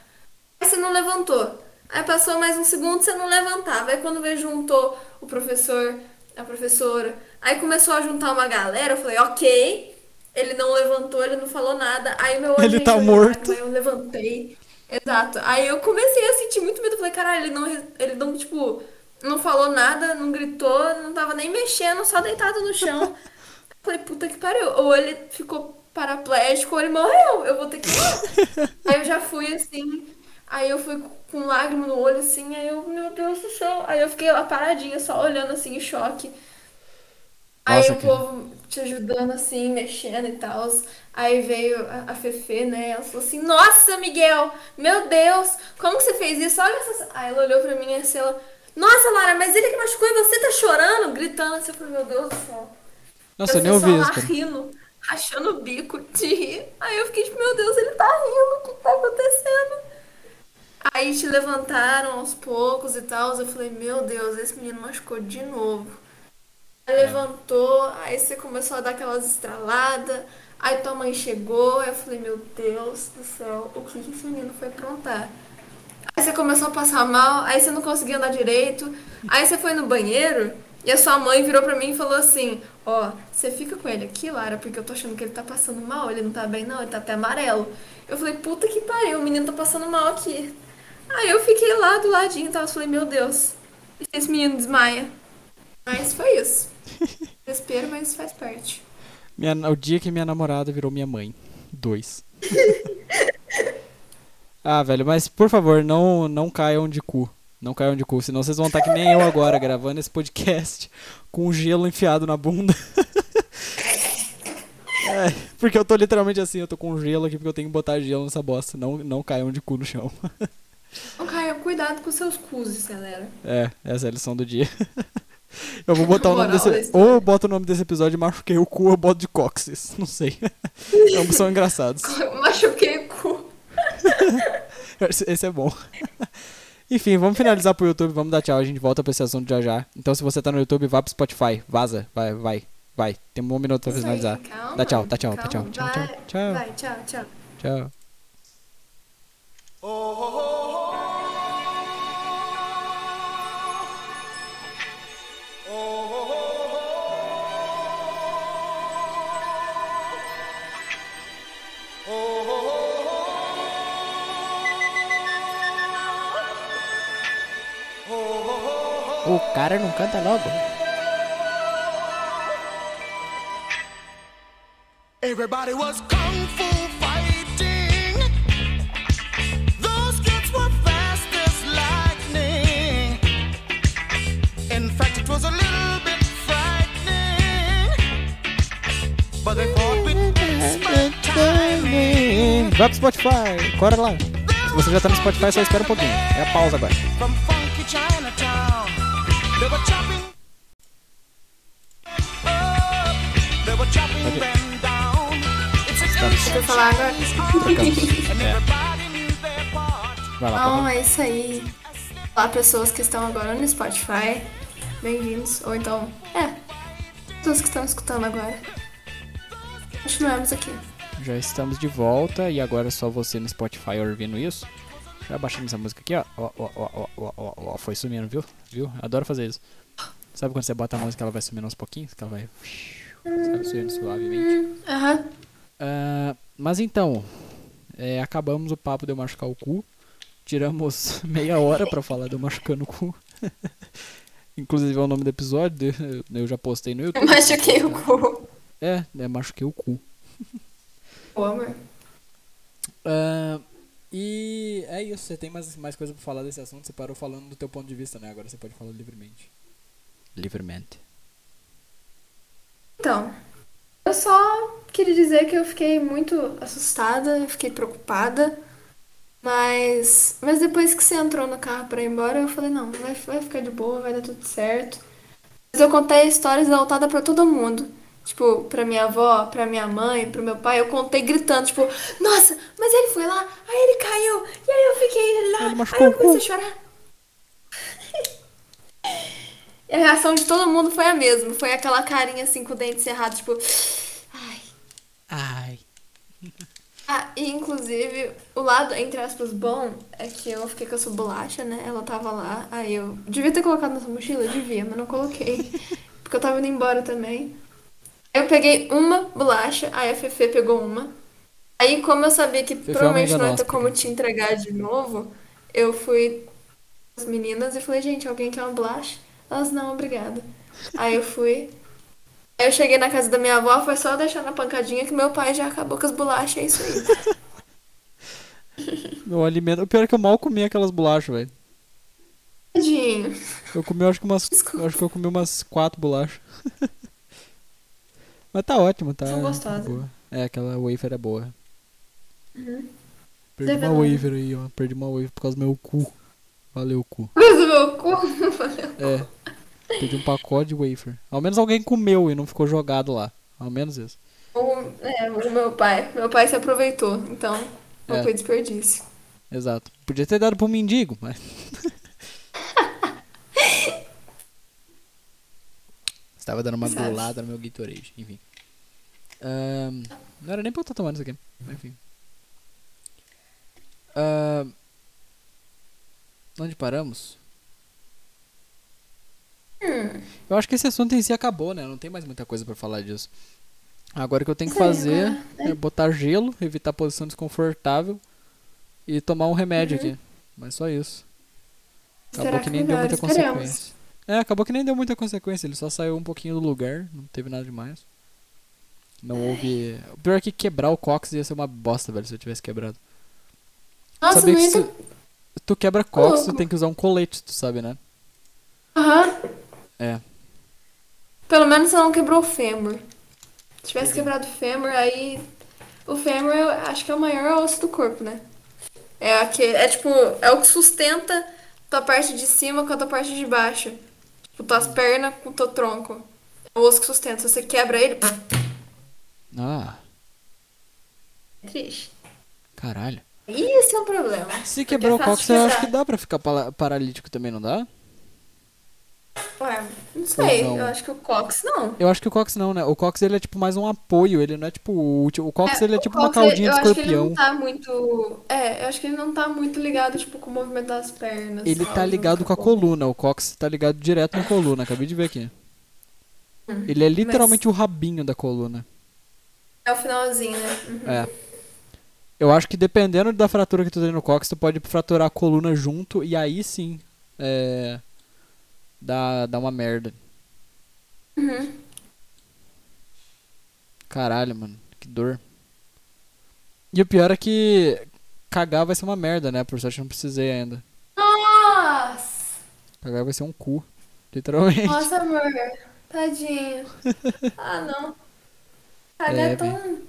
Aí você não levantou. Aí passou mais um segundo, você não levantava. Aí quando veio, juntou o professor, a professora. Aí começou a juntar uma galera, eu falei, ok. Ele não levantou, ele não falou nada. Aí meu olho Ele tá morto. Aí eu levantei. Exato. Aí eu comecei a sentir muito medo. Eu falei, caralho, ele não, ele não, tipo, não falou nada, não gritou, não tava nem mexendo, só deitado no chão. Eu falei, puta que pariu. Ou ele ficou paraplégico ou ele morreu. Eu vou ter que ir. [LAUGHS] Aí eu já fui assim. Aí eu fui com lágrima no olho, assim. Aí eu, meu Deus do céu. Aí eu fiquei lá paradinha, só olhando assim, em choque. Aí Nossa, o cara. povo te ajudando assim, mexendo e tal. Aí veio a, a Fefe, né? Ela falou assim: Nossa, Miguel, meu Deus, como que você fez isso? Olha essa. Aí ela olhou pra mim e assim, ela: Nossa, Lara, mas ele que machucou e você tá chorando? Gritando assim. Eu falei: Meu Deus do céu. Nossa, eu nem só ouvi lá isso, cara. rindo, rachando o bico de rir. Aí eu fiquei tipo: Meu Deus, ele tá rindo, o que tá acontecendo? Aí te levantaram aos poucos e tal. Eu falei: Meu Deus, esse menino machucou de novo. Aí levantou, aí você começou a dar aquelas estraladas, aí tua mãe chegou, aí eu falei, meu Deus do céu, o que que esse menino foi aprontar? Aí você começou a passar mal, aí você não conseguia andar direito, aí você foi no banheiro e a sua mãe virou pra mim e falou assim, ó, você fica com ele aqui, Lara, porque eu tô achando que ele tá passando mal, ele não tá bem não, ele tá até amarelo. Eu falei, puta que pariu, o menino tá passando mal aqui. Aí eu fiquei lá do ladinho e tal, eu falei, meu Deus, se esse menino desmaia? Mas foi isso. [LAUGHS] Desespero, mas faz parte. Minha, o dia que minha namorada virou minha mãe. Dois. [LAUGHS] ah, velho, mas por favor, não, não caiam de cu. Não caiam de cu, senão vocês vão estar que nem eu agora, gravando esse podcast com gelo enfiado na bunda. [LAUGHS] É, porque eu tô literalmente assim, eu tô com gelo aqui porque eu tenho que botar gelo nessa bosta. Não, não caiam de cu no chão. Não caia, cuidado com seus cuses, galera. É, essa é a lição do dia. [LAUGHS] Eu vou botar o nome desse. história. Ou eu boto o nome desse episódio e machuquei o cu ou boto de cóccix. [LAUGHS] Não sei. [LAUGHS] Ambos são engraçados. Machuquei o cu. Esse é bom. Enfim, vamos finalizar pro YouTube, vamos dar tchau, a gente volta pra esse assunto já já. Então se você tá no YouTube, vá pro Spotify, vaza, vai, vai, vai. Tem um minuto pra finalizar. calma, Dá tchau, dá tchau, dá calma, tchau, tchau, vai, tchau, tchau. Vai, tchau, tchau. Tchau. O cara não canta logo. Everybody was kung fu fighting. Those kids were fast as lightning. In fact, it was a little bit frightening. But they fought with expert timing. Vai pro Spotify, corre lá. Se você já tá no Spotify, só espera um pouquinho. É a pausa agora. Falar agora. É. Vai lá, Então é isso aí. Olá, pessoas que estão agora no Spotify. Bem-vindos. Ou então, é, pessoas que estão escutando agora. Continuamos aqui. Já estamos de volta e agora é só você no Spotify ouvindo isso. Já baixando essa música aqui, ó. Ó, ó, ó, ó, ó, ó, Foi sumindo, viu? Viu? Adoro fazer isso. Sabe quando você bota a música ela vai sumindo aos pouquinhos? Que ela vai. Sabe, sumindo suavemente. Aham. Ah, mas então, é, acabamos o papo de eu machucar o cu. Tiramos [LAUGHS] meia hora pra falar de eu machucando o cu. [LAUGHS] Inclusive é o nome do episódio, de- eu já postei no YouTube. Machuquei o cu. É, é machuquei o cu. Ô, amor. Ah, e é isso, você tem mais, mais coisa pra falar desse assunto? Você parou falando do teu ponto de vista, né? Agora você pode falar livremente. Livremente. Então, só queria dizer que eu fiquei muito assustada, fiquei preocupada. Mas, mas depois que você entrou no carro pra ir embora, eu falei, não, vai, vai ficar de boa, vai dar tudo certo. Mas eu contei a história exaltada pra todo mundo. Tipo, pra minha avó, pra minha mãe, pro meu pai, eu contei gritando, tipo, nossa, mas ele foi lá, aí ele caiu, e aí eu fiquei lá, aí eu comecei a chorar. [LAUGHS] E a reação de todo mundo foi a mesma. Foi aquela carinha assim com o dente cerrado, tipo. Ai. Ah, e inclusive, o lado, entre aspas, bom é que eu fiquei com essa bolacha, né? Ela tava lá. Aí eu devia ter colocado nessa mochila? Devia, mas não coloquei. [LAUGHS] Porque eu tava indo embora também. Aí eu peguei uma bolacha, aí a Fefe pegou uma. Aí, como eu sabia que é uma provavelmente amiga não ia ter como te entregar de novo, eu fui as meninas e falei, gente, alguém quer uma bolacha? Elas, não, obrigada. Aí eu fui. Eu cheguei na casa da minha avó, foi só deixar na pancadinha que meu pai já acabou com as bolachas, é isso aí. [LAUGHS] Meu alimento. O pior é que eu mal comi aquelas bolachas, velho. Tadinho. Eu comi, acho que umas. Desculpa. acho que eu comi umas quatro bolachas. [LAUGHS] Mas tá ótimo, tá. São gostosas. boa. É, aquela wafer é boa. Perdi Deve uma wafer aí, ó. Perdi uma wafer por causa do meu cu. Valeu, cu. Mas o meu cu. [LAUGHS] É. Perdi um pacote de wafer. Ao menos alguém comeu e não ficou jogado lá. Ao menos isso. O, é, o meu pai. Meu pai se aproveitou, então não É. foi desperdício. Exato. Podia ter dado pro mendigo, mas. [LAUGHS] Estava dando uma Sabe. golada no meu Gatorade, enfim. Ahn, não era nem pra eu estar tomando isso aqui. Enfim. Ahn, onde paramos? Eu acho que esse assunto em si acabou, né? Não tem mais muita coisa pra falar disso. Agora o que eu tenho que aí, fazer agora, é botar gelo, evitar posição desconfortável e tomar um remédio aqui. Mas só isso. Acabou Será que nem deu muita Esperemos. consequência. É, acabou que nem deu muita consequência. Ele só saiu um pouquinho do lugar, não teve nada demais. Não houve. O pior é que quebrar o cox ia ser uma bosta, velho, se eu tivesse quebrado. Nossa, Sabia que se tu quebra cox, tu tem que usar um colete, tu sabe, né? Aham. É. Pelo menos você não quebrou o fêmur. Se tivesse é. quebrado o fêmur, aí. O fêmur eu acho que é o maior osso do corpo, né? É, aquele, é tipo, é o que sustenta tua parte de cima com a tua parte de baixo. Tipo, tuas pernas com o teu tronco. É o osso que sustenta. Se você quebra ele. Ah, É triste. caralho. Isso é um problema. Se quebrar é o eu acho quebrar. que dá pra ficar paralítico também, não dá? Ué, não sei. não? Eu acho que o cox não. Eu acho que o cox não, né? O cox ele é tipo mais um apoio, ele não é tipo o útil. O cox ele é tipo uma cox, ele- caudinha de eu acho que ele escorpião. não tá muito. É, eu acho que ele não tá muito ligado, tipo, com o movimento das pernas. Ele tá ligado com a coluna, o cox tá ligado direto na coluna, acabei de ver aqui. Hum, Ele é literalmente o rabinho da coluna. É o finalzinho, né? Uhum. É. Eu acho que dependendo da fratura que tu tem no cox, tu pode fraturar a coluna junto e aí sim. É. Dá, dá uma merda. Uhum. Caralho, mano. Que dor. E o pior é que cagar vai ser uma merda, né? Por sorte eu não precisei ainda. Nossa! Cagar vai ser um cu. Literalmente. Nossa, amor. Tadinho. [LAUGHS] Ah, não. Cagar É, é tão.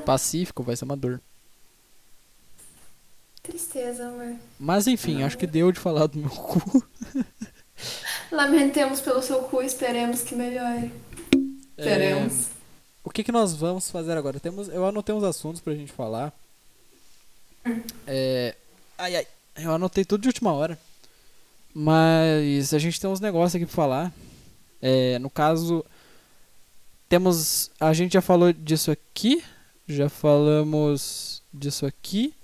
Pacífico vai ser uma dor. Tristeza, amor. Mas enfim, acho que deu de falar do meu cu. [LAUGHS] Lamentemos pelo seu cu, esperemos que melhore. Queremos. O que, que nós vamos fazer agora? Temos, eu anotei uns assuntos pra gente falar. É, ai, ai, eu anotei tudo de última hora. Mas a gente tem uns negócios aqui pra falar. É, no caso, temos. A gente já falou disso aqui. Já falamos disso aqui.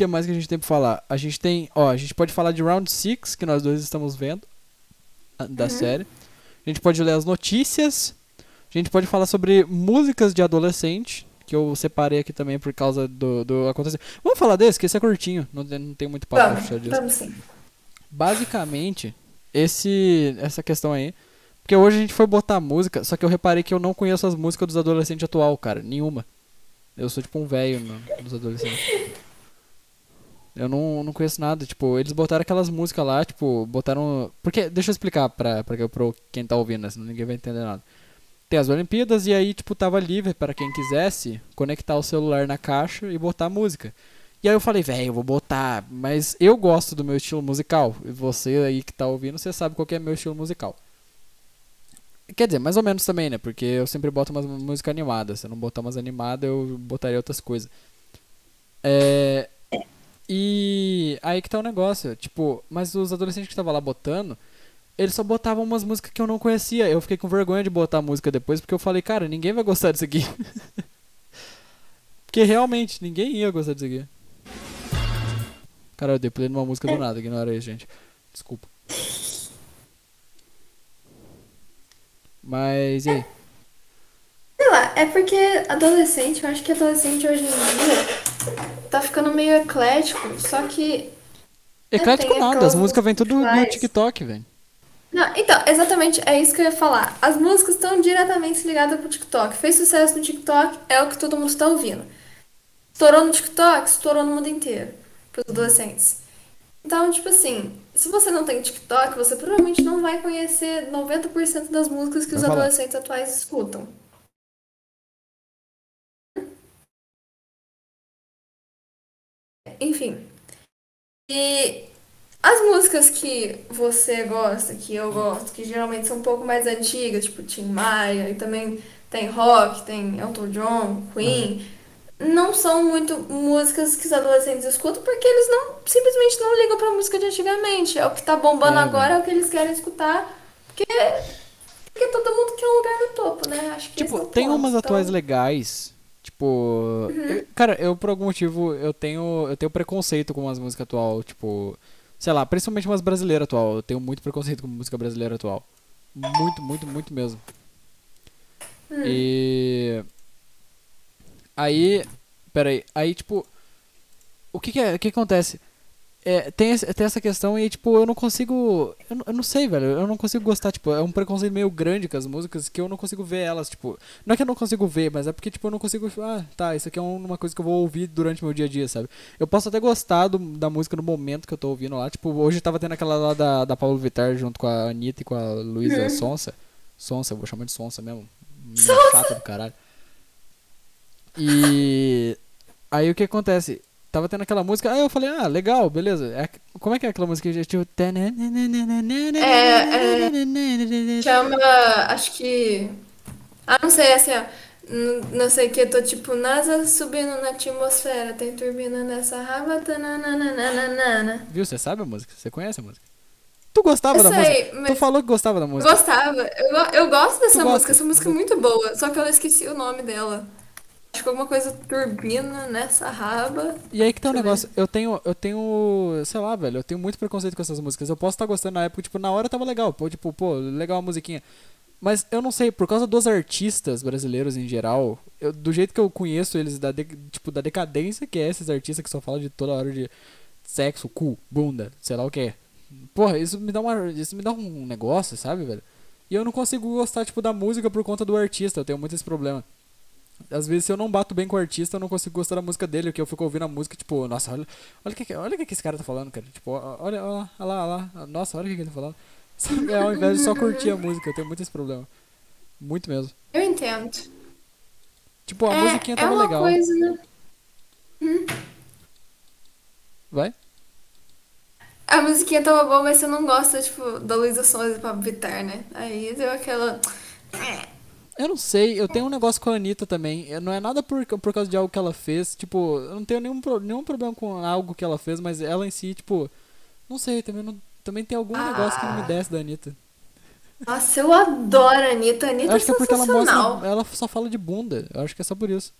O que mais que a gente tem pra falar? A gente tem. Ó, a gente pode falar de Round 6, que nós dois estamos vendo. Da série. A gente pode ler as notícias. A gente pode falar sobre músicas de adolescente. Que eu separei aqui também por causa do, do acontecer. Vamos falar desse, que esse é curtinho. Não tem, não tem muito papo Vamos, disso. vamos sim. Basicamente, esse essa questão aí. Porque hoje a gente foi botar música, só que eu reparei que eu não conheço as músicas dos adolescentes atual, cara. Nenhuma. Eu sou tipo um velho dos adolescentes. Eu não, não conheço nada. Tipo, eles botaram aquelas músicas lá, tipo, botaram. Porque, deixa eu explicar pra, pra, pra quem tá ouvindo, né? Senão ninguém vai entender nada. Tem as Olimpíadas e aí, tipo, tava livre pra quem quisesse conectar o celular na caixa e botar música. E aí eu falei, velho, eu vou botar, mas eu gosto do meu estilo musical. E você aí que tá ouvindo, você sabe qual é meu estilo musical. Quer dizer, mais ou menos também, né? Porque eu sempre boto umas música animada. Se eu não botar umas animadas, eu botaria outras coisas. É. E aí que tá o negócio. Tipo, mas os adolescentes que estavam lá botando, eles só botavam umas músicas que eu não conhecia. Eu fiquei com vergonha de botar a música depois, porque eu falei, cara, ninguém vai gostar disso aqui. [LAUGHS] porque realmente, ninguém ia gostar disso aqui. Cara, eu dei play numa música do nada, ignora aí, gente. Desculpa. Mas e aí? Sei lá, é porque adolescente, eu acho que adolescente hoje em dia tá ficando meio eclético, só que. Eclético nada, as músicas vêm tudo no. TikTok, velho. Não, então, exatamente, é isso que eu ia falar. As músicas estão diretamente ligadas com o TikTok. Fez sucesso no TikTok, é o que todo mundo está ouvindo. Estourou no TikTok, estourou no mundo inteiro, pros adolescentes. Então, tipo assim, se você não tem TikTok, você provavelmente não vai conhecer 90% das músicas que Vai os adolescentes atuais escutam. Enfim. E as músicas que você gosta, que eu gosto, que geralmente são um pouco mais antigas, tipo Tim Maia, e também tem rock, tem Elton John, Queen, não são muito músicas que os adolescentes escutam porque eles não simplesmente não ligam pra música de antigamente. É o que tá bombando É, agora, é o que eles querem escutar, porque porque todo mundo quer um lugar no topo, né? Acho que é Tipo, o tem umas Então, atuais legais. Tipo. eu- cara, eu por algum motivo eu tenho. Eu tenho preconceito com as músicas atual, tipo. Sei lá, principalmente umas brasileiras atual. Eu tenho muito preconceito com música brasileira atual. Muito, muito, muito mesmo. Hum. E. Aí. Pera aí. Aí, tipo. O que que, é, o que acontece? É, tem, tem essa questão e, tipo, eu não consigo. Eu, não- eu não sei, velho. Eu não consigo gostar. Tipo, é um preconceito meio grande com as músicas que eu não consigo ver elas. Tipo, não é que eu não consigo ver, mas é porque, tipo, eu não consigo. Ah, tá, isso aqui é um- uma coisa que eu vou ouvir durante meu dia a dia, sabe? Eu posso até gostar do- da música no momento que eu tô ouvindo lá. Tipo, hoje tava tendo aquela lá da, da Paulo Vittar junto com a Anitta e com a Luísa Sonsa. Sonsa, eu vou chamar de Sonsa mesmo. Menina chata do caralho. E. Aí o que acontece? Tava tendo aquela música, aí eu falei, ah, legal, beleza. É, como é que é aquela música? Tipo. Chama, acho que. Ah, não sei, assim, ó. Não sei o que, tô tipo, NASA subindo na atmosfera, tem turbina nessa raba, tananana. Viu? Você sabe a música? Você conhece a música? Tu gostava Eu da sei, música? mas- Tu falou que gostava da música. Gostava, eu, eu gosto dessa música, essa música é muito boa, só que eu esqueci o nome dela. Acho que alguma coisa turbina nessa raba. E aí que tá o eu negócio, eu tenho, eu tenho, sei lá, velho, eu tenho muito preconceito com essas músicas. Eu posso estar gostando na época, tipo, na hora tava legal, pô, tipo, pô, legal a musiquinha. Mas eu não sei, por causa dos artistas brasileiros em geral, eu- do jeito que eu conheço eles, da de- tipo, da decadência que é esses artistas que só falam de toda hora de sexo, cu, bunda, sei lá o que. Porra, isso me dá uma, isso me dá um negócio, sabe, velho? E eu não consigo gostar, tipo, da música por conta do artista, eu tenho muito esse problema. Às vezes, se eu não bato bem com o artista, eu não consigo gostar da música dele, porque eu fico ouvindo a música, tipo, nossa, olha, olha o que, olha que, esse cara tá falando, cara. Tipo, olha, olha, olha lá, olha lá, nossa, olha o que, ele tá falando. [LAUGHS] Sabe, Ao invés de só curtir a música, eu tenho muito esse problema. Muito mesmo. Eu entendo. Tipo, a é, musiquinha é tava uma legal. coisa. Hum? Vai. A musiquinha tava boa, mas você não gosta, tipo, da Luísa Sonza e Pablo Vittar, né? Aí deu aquela. Eu não sei, eu tenho um negócio com a Anitta também. Não é nada por, por causa de algo que ela fez. Tipo, eu não tenho nenhum, nenhum problema com algo que ela fez, mas ela em si, tipo. Não sei, também, não, também tem algum negócio que não me desce da Anitta. Nossa, eu adoro a Anitta. A Anitta Eu acho que é porque ela mostra. Ela só fala de bunda. Eu acho que é só por isso.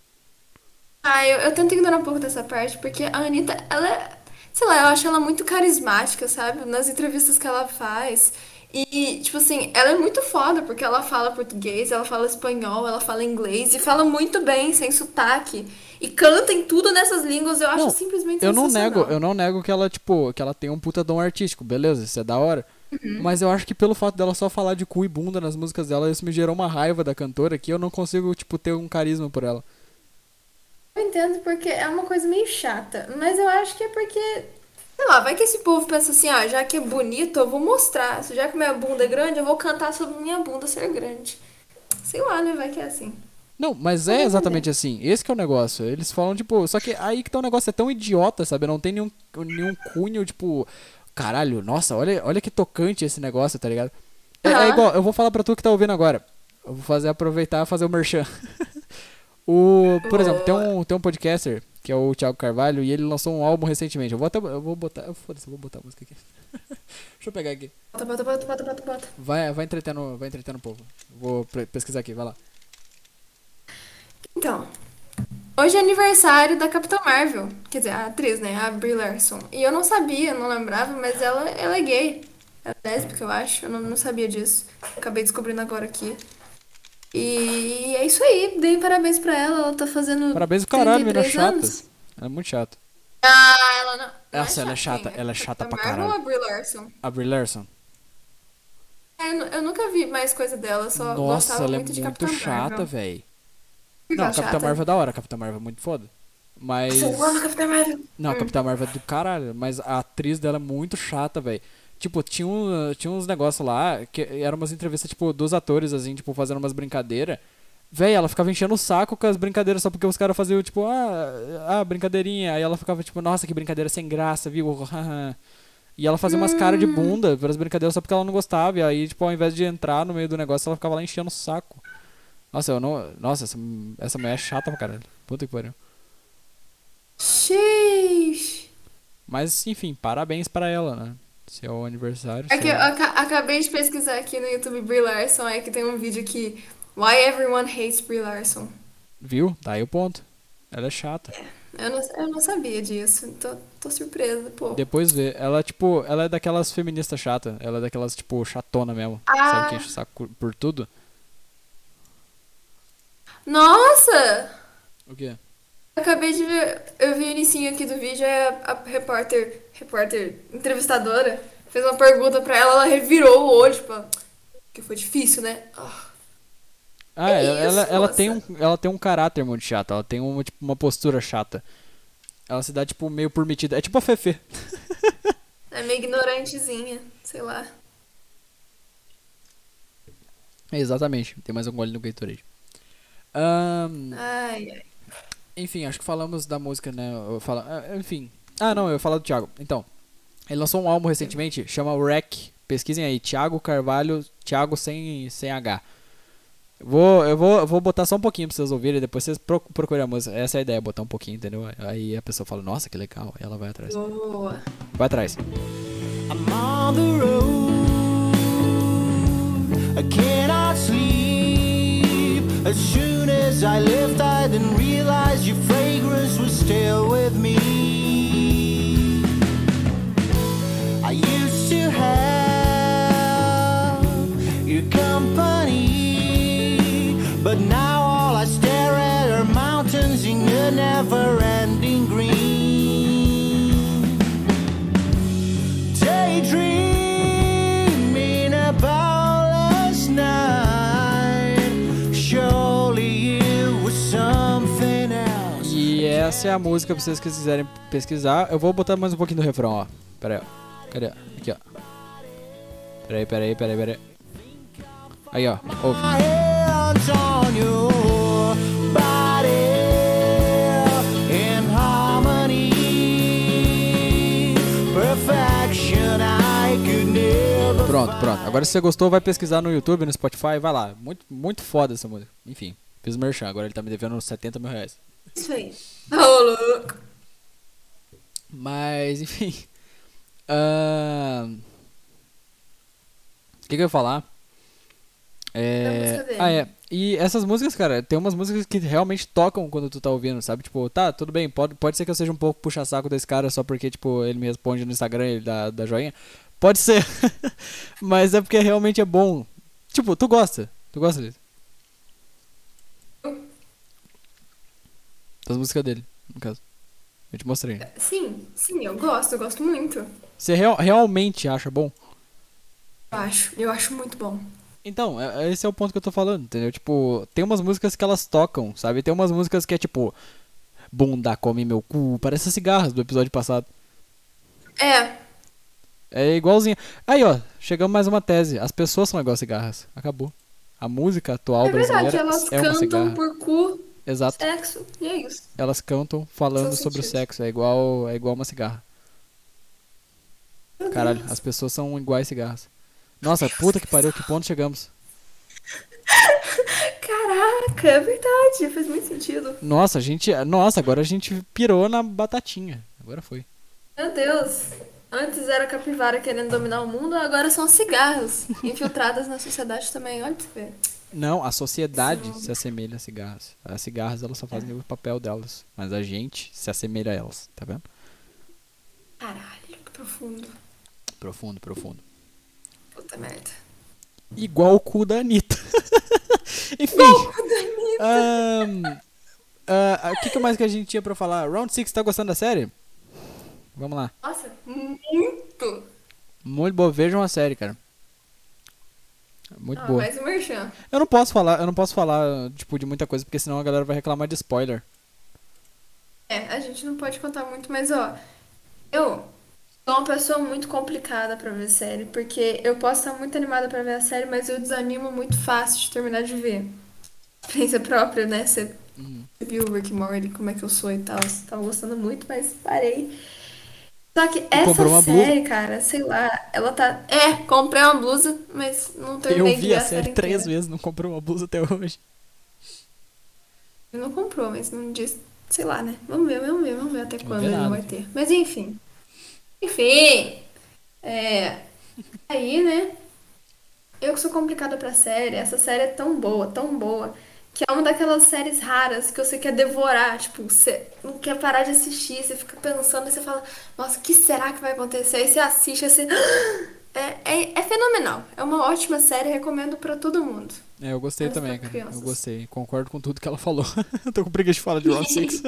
Ah, eu, eu tento ignorar um pouco dessa parte, porque a Anitta, ela é. Sei lá, eu acho ela muito carismática, sabe? Nas entrevistas que ela faz. E, tipo assim, ela é muito foda, porque ela fala português, ela fala espanhol, ela fala inglês, e fala muito bem, sem sotaque. E canta em tudo nessas línguas, eu acho Não, simplesmente Eu não nego, eu não nego que ela, tipo, que ela tem um puta dom artístico, beleza, isso é da hora. Uhum. Mas eu acho que pelo fato dela só falar de cu e bunda nas músicas dela, isso me gerou uma raiva da cantora que eu não consigo, tipo, ter um carisma por ela. Eu entendo porque é uma coisa meio chata, mas eu acho que é porque, sei lá, vai que esse povo pensa assim, ah, já que é bonito, eu vou mostrar. Já que minha bunda é grande, eu vou cantar sobre minha bunda ser grande. Sei lá, né? Vai que é assim. Não, mas é exatamente assim. Esse que é o negócio. Eles falam, tipo, só que aí que tá o negócio é tão idiota, sabe? Não tem nenhum, nenhum cunho, tipo, caralho, nossa, olha, olha que tocante esse negócio, tá ligado? É, é igual, eu vou falar pra tu que tá ouvindo agora. Eu vou fazer aproveitar e fazer o merchan. [LAUGHS] o, por exemplo, tem um, tem um podcaster que é o Thiago Carvalho e ele lançou um álbum recentemente. Eu vou até eu vou botar, foda-se, eu vou botar a música aqui. [LAUGHS] Deixa eu pegar aqui. Bota, bota, bota, bota, bota, bota. Vai, vai entretendo, vai entretendo o povo. Vou pesquisar aqui, vai lá. Então, hoje é aniversário da Capitã Marvel. Quer dizer, a atriz, né? A Brie Larson. E eu não sabia, não lembrava, mas ela, ela é gay. Ela é lésbica, eu acho. Eu não, não sabia disso. Acabei descobrindo agora aqui. E é isso aí. Dei parabéns pra ela. Ela tá fazendo. Parabéns caralho, menina 33 chata. anos. Ela é muito chata. Ah, ela não. não Essa, ela é chata, ela é chata Capitã pra Marvel caralho. ou a Brie Larson? A Brie Larson. É, eu nu- eu nunca vi mais coisa dela. Só Nossa, gostava ela é muito chata, que Não, é Capitã chata? Marvel é da hora, a Capitã Marvel é muito foda. Mas. Eu amo a Capitã Marvel. Não, a Capitã Marvel é do caralho, mas a atriz dela é muito chata, velho. Tipo, tinha, um, tinha uns negócios lá que eram umas entrevistas, tipo, dos atores, assim, tipo, fazendo umas brincadeiras. Véi, ela ficava enchendo o saco com as brincadeiras só porque os caras faziam, tipo, ah, ah, brincadeirinha. Aí ela ficava, tipo, nossa, que brincadeira sem graça, viu? [LAUGHS] e ela fazia umas caras de bunda pelas brincadeiras só porque ela não gostava. E aí, tipo, ao invés de entrar no meio do negócio, ela ficava lá enchendo o saco. Nossa, eu não. Nossa, essa, essa mulher é chata pra caralho. Puta que pariu. Sheesh. Mas, enfim, parabéns pra ela, né? Se é o aniversário. É que eu é- aca- acabei de pesquisar aqui no YouTube Brie Larson, é que tem um vídeo aqui. Why everyone hates Brie Larson. Viu? Tá aí o ponto. Ela é chata. Eu não, eu não sabia disso, tô, tô surpresa, pô. Depois vê. Ela, tipo, ela é daquelas feministas chatas. Ela é daquelas, tipo, chatona mesmo. Ah. Sabe que enche o saco por tudo? Nossa! O quê? Acabei de ver, eu vi o inicinho aqui do vídeo, aí a, a repórter, repórter, entrevistadora, fez uma pergunta pra ela, ela revirou o olho, tipo, que foi difícil, né? Ah. Ah, Que ela, ela, isso, ela moça? tem um, ela tem um caráter muito chato. Ela tem uma, tipo, uma postura chata. Ela se dá, tipo, meio por metida. É tipo a Fefe. É meio ignorantezinha, sei lá. É, exatamente. Tem mais um gole no Gatorade. Ahn, Ai, ai. enfim, acho que falamos da música, né? Ah, enfim. Ah, não, eu ia falar do Thiago. Então, ele lançou um álbum recentemente, chama Wreck. Pesquisem aí, Thiago Carvalho, Thiago sem, sem H. Vou, eu vou, vou botar só um pouquinho pra vocês ouvirem, depois vocês pro- procurem a música. Essa é a ideia, botar um pouquinho, entendeu? Aí a pessoa fala, nossa, que legal. E ela vai atrás. Boa. Vai atrás. I'm on the road. I cannot sleep. As soon as I left, I didn't realize your fragrance was still with me. Essa é a música pra vocês quiserem pesquisar. Eu vou botar mais um pouquinho do refrão, ó. Pera aí, ó. Cadê? Aqui, ó. Peraí, peraí, peraí, peraí. Aí, ó. Ouve. Pronto, pronto. Agora se você gostou, vai pesquisar no YouTube, no Spotify, vai lá. Muito, muito foda essa música. Enfim, fiz merchan, agora ele tá me devendo 70 mil reais. Isso aí. Mas, [LAUGHS] enfim ahn, O que, que eu ia falar? É... Da música dele. Ah, é. E essas músicas, cara, tem umas músicas que realmente tocam quando tu tá ouvindo, sabe? Tipo, tá, tudo bem, pode, pode ser que eu seja um pouco puxa-saco desse cara só porque, tipo, ele me responde no Instagram, ele dá, dá joinha. Pode ser. [LAUGHS] Mas é porque realmente é bom. Tipo, tu gosta. Tu gosta disso. Das músicas dele, no caso. Eu te mostrei. Sim, sim, eu gosto, eu gosto muito. Eu Você real- realmente acha bom? acho, eu acho muito bom. Então, é- é- esse é o ponto que eu tô falando, entendeu? Tipo, tem umas músicas que elas tocam, sabe? Tem umas músicas que é tipo, bunda come meu cu, parece as cigarras do episódio passado. É, É igualzinho. Aí, ó, chegamos mais uma tese. As pessoas são igual cigarras. Acabou. A música atual é verdade, brasileira elas é uma cantam por cu, Exato. sexo, e é isso. Elas cantam falando sobre o sexo. É igual, é igual uma cigarra. Caralho, as pessoas são iguais cigarras. Nossa, puta que pariu, que ponto chegamos. Caraca, é verdade, faz muito sentido. Nossa, a gente. Nossa, agora a gente pirou na batatinha. Agora foi. Meu Deus. Antes era capivara querendo dominar o mundo, agora são cigarros infiltradas na sociedade também. Olha pra você ver. Não, a sociedade Sim. se assemelha a cigarras. As cigarras elas só fazem o papel delas. Mas a gente se assemelha a elas, tá vendo? Caralho, que profundo. Profundo, profundo. Puta merda. Igual o cu da Anitta. [LAUGHS] Enfim. ahn, ah, O que, que mais que a gente tinha pra falar? Round 6, tá gostando da série? Vamos lá. Nossa, muito. Muito boa, vejam a série, cara. Muito Ah, boa. mais um merchan. Eu não posso falar, eu não posso falar, tipo, de muita coisa, porque senão a galera vai reclamar de spoiler. É, a gente não pode contar muito, mas ó, eu sou uma pessoa muito complicada pra ver série, porque eu posso estar muito animada pra ver a série, mas eu desanimo muito fácil de terminar de ver. [LAUGHS] Experiência própria, né? Você você viu o Rick Morty, como é que eu sou e tal. Tava gostando muito, mas parei. Só que essa comprou uma blusa? série, cara, sei lá, ela tá. É, comprei uma blusa, mas não terminei Eu de vi ver a a série série três vezes, não comprei uma blusa até hoje. Não comprou, mas não disse. Sei lá, né? Vamos ver, vamos ver, vamos ver até quando não vai ter. Mas enfim. Enfim. É. Aí, né? Eu que sou complicada pra série, essa série é tão boa, tão boa, que é uma daquelas séries raras que você quer devorar. Tipo, você não quer parar de assistir, você fica pensando e você fala, nossa, o que será que vai acontecer? Aí você assiste, aí você. É, é, é fenomenal. É uma ótima série, recomendo pra todo mundo. É, eu gostei Mas também, cara. Eu gostei. Concordo com tudo que ela falou. eu [LAUGHS] tô com preguiça de falar de Round [LAUGHS] 6.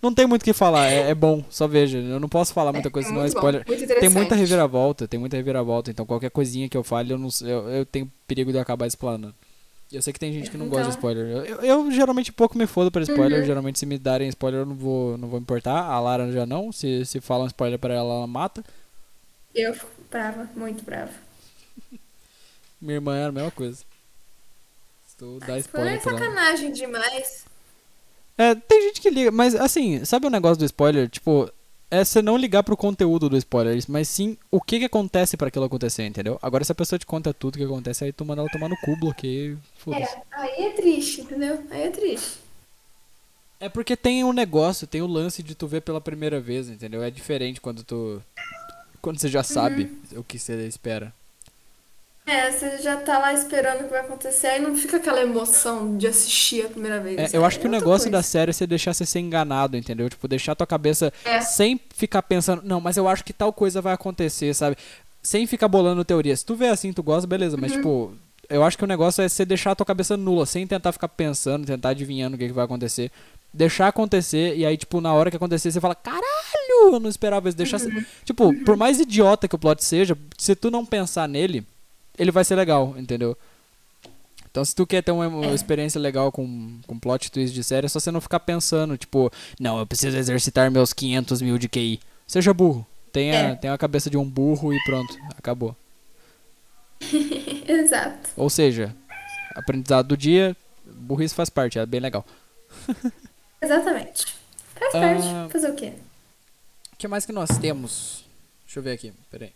não tem muito o que falar, é, é bom, só veja. Eu não posso falar muita coisa, é senão é spoiler. Tem muita reviravolta, tem muita reviravolta, então qualquer coisinha que eu fale, eu, não, eu, eu tenho perigo de eu acabar explanando. Eu sei que tem gente que não gosta de Então- spoiler. Eu, eu, eu geralmente pouco me fodo pra spoiler. Uhum. Geralmente, se me darem spoiler, eu não vou, não vou importar. A Lara já não. Se, se falam spoiler pra ela, ela mata. Eu fico brava, muito brava. Minha irmã é a mesma coisa. Se tu dá Foi spoiler ela. sacanagem demais. É, tem gente que liga, mas assim, sabe o negócio do spoiler? Tipo, é você não ligar pro conteúdo do spoiler, mas sim o que que acontece pra aquilo acontecer, entendeu? Agora, se a pessoa te conta tudo que acontece, aí tu manda ela tomar no cu, bloqueio, foda-se. É, aí é triste, entendeu? Aí é triste. É porque tem um negócio, tem o lance de tu ver pela primeira vez, entendeu? É diferente quando tu. Quando você já sabe Uhum. o que você espera. É, você já tá lá esperando o que vai acontecer, aí não fica aquela emoção de assistir a primeira vez. É, eu acho que o outra negócio da coisa. série é você deixar você ser enganado, entendeu? Tipo, deixar tua cabeça É. sem ficar pensando, não, mas eu acho que tal coisa vai acontecer, sabe? Sem ficar bolando teoria. Se tu vê assim, tu gosta, beleza, Uhum. mas tipo, eu acho que o negócio é você deixar a tua cabeça nula, sem tentar ficar pensando, tentar adivinhando o que, que vai acontecer. Deixar acontecer e aí, tipo, na hora que acontecer, você fala, caralho, eu não esperava isso. Deixar. Uhum. Tipo, por mais idiota que o plot seja, se tu não pensar nele, ele vai ser legal, entendeu? Então, se tu quer ter uma, uma É. experiência legal com, com plot twist de série, é só você não ficar pensando, tipo, não, eu preciso exercitar meus 500 mil de QI. Seja burro. Tenha, É. tenha a cabeça de um burro e pronto, acabou. [LAUGHS] Exato. Ou seja, aprendizado do dia, burrice faz parte, é bem legal. [LAUGHS] Exatamente. Faz Ah. parte. Fazer o quê? O que mais que nós temos? Deixa eu ver aqui, peraí.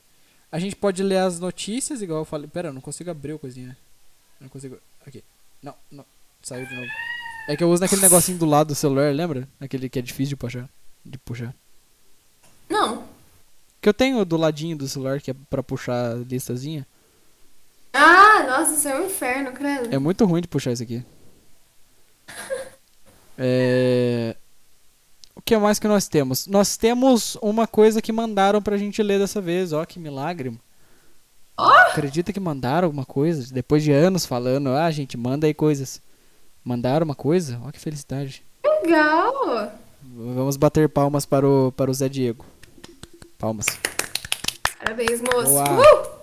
A gente pode ler as notícias, igual eu falei. Pera, eu não consigo abrir o coisinha. Não consigo. Aqui. Não, não. Saiu de novo. É que eu uso naquele negocinho do lado do celular, lembra? Aquele que é difícil de puxar. De puxar. Não. Que eu tenho do ladinho do celular, que é pra puxar a listazinha. Ah, nossa, isso é um inferno, credo. É muito ruim de puxar isso aqui. É... [LAUGHS] O que mais que nós temos? Nós temos uma coisa que mandaram pra gente ler dessa vez. Ó, que milagre. Acredita que mandaram alguma coisa? Depois de anos falando, ah, gente, manda aí coisas. Mandaram uma coisa? Ó, que felicidade. Legal. Vamos bater palmas para o, para o Zé Diego. Palmas. Parabéns, moço. Uh!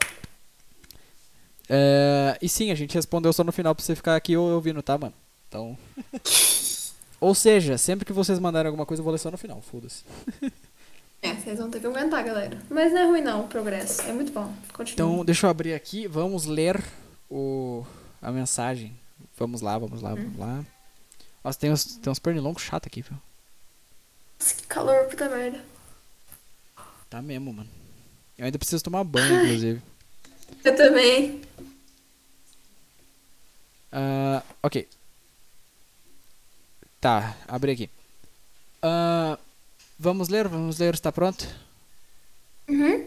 É, e sim, a gente respondeu só no final pra você ficar aqui ouvindo, tá, mano? Então. [LAUGHS] Ou seja, sempre que vocês mandarem alguma coisa, eu vou ler só no final, foda-se. É, vocês vão ter que aguentar, galera. Mas não é ruim não, o progresso. É muito bom. Continua. Então, deixa eu abrir aqui, vamos ler o, a mensagem. Vamos lá, vamos lá, vamos lá. Nossa, tem uns, tem uns pernilongos chato aqui, viu? Nossa, que calor, puta merda. Tá mesmo, mano. Eu ainda preciso tomar banho, inclusive. [LAUGHS] Eu também. Ah, ok. Tá, abri aqui. Ah, vamos ler, vamos ler, está pronto? Uhum.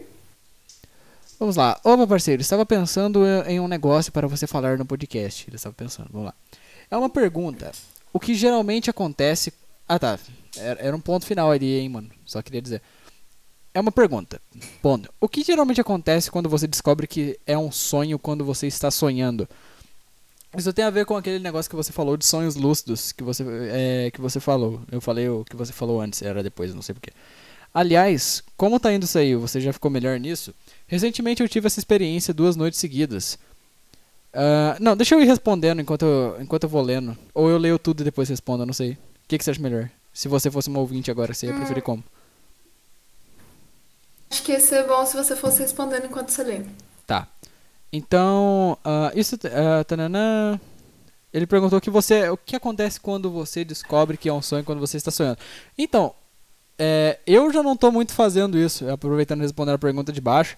Vamos lá. Opa, parceiro, estava pensando em um negócio para você falar no podcast. Ele estava pensando, vamos lá. É uma pergunta. O que geralmente acontece. Ah, tá. Era era um ponto final ali, hein, mano. Só queria dizer. É uma pergunta. Ponto. O que geralmente acontece quando você descobre que é um sonho quando você está sonhando? Isso tem a ver com aquele negócio que você falou de sonhos lúcidos que você, é, que você falou. Eu falei o que você falou antes, era depois, não sei porquê. Aliás, como tá indo isso aí? Você já ficou melhor nisso? Recentemente eu tive essa experiência duas noites seguidas. Ah, não, deixa eu ir respondendo enquanto eu, enquanto eu vou lendo. Ou eu leio tudo e depois respondo, eu não sei. O que, que você acha melhor? Se você fosse uma ouvinte agora, você ia preferir como? Acho que ia ser bom se você fosse respondendo enquanto você lê. Tá. Então, ah, isso. ah, tananã. Ele perguntou que você, o que acontece quando você descobre que é um sonho quando você está sonhando. Então, é, eu já não tô muito fazendo isso, aproveitando e respondendo a pergunta de baixo.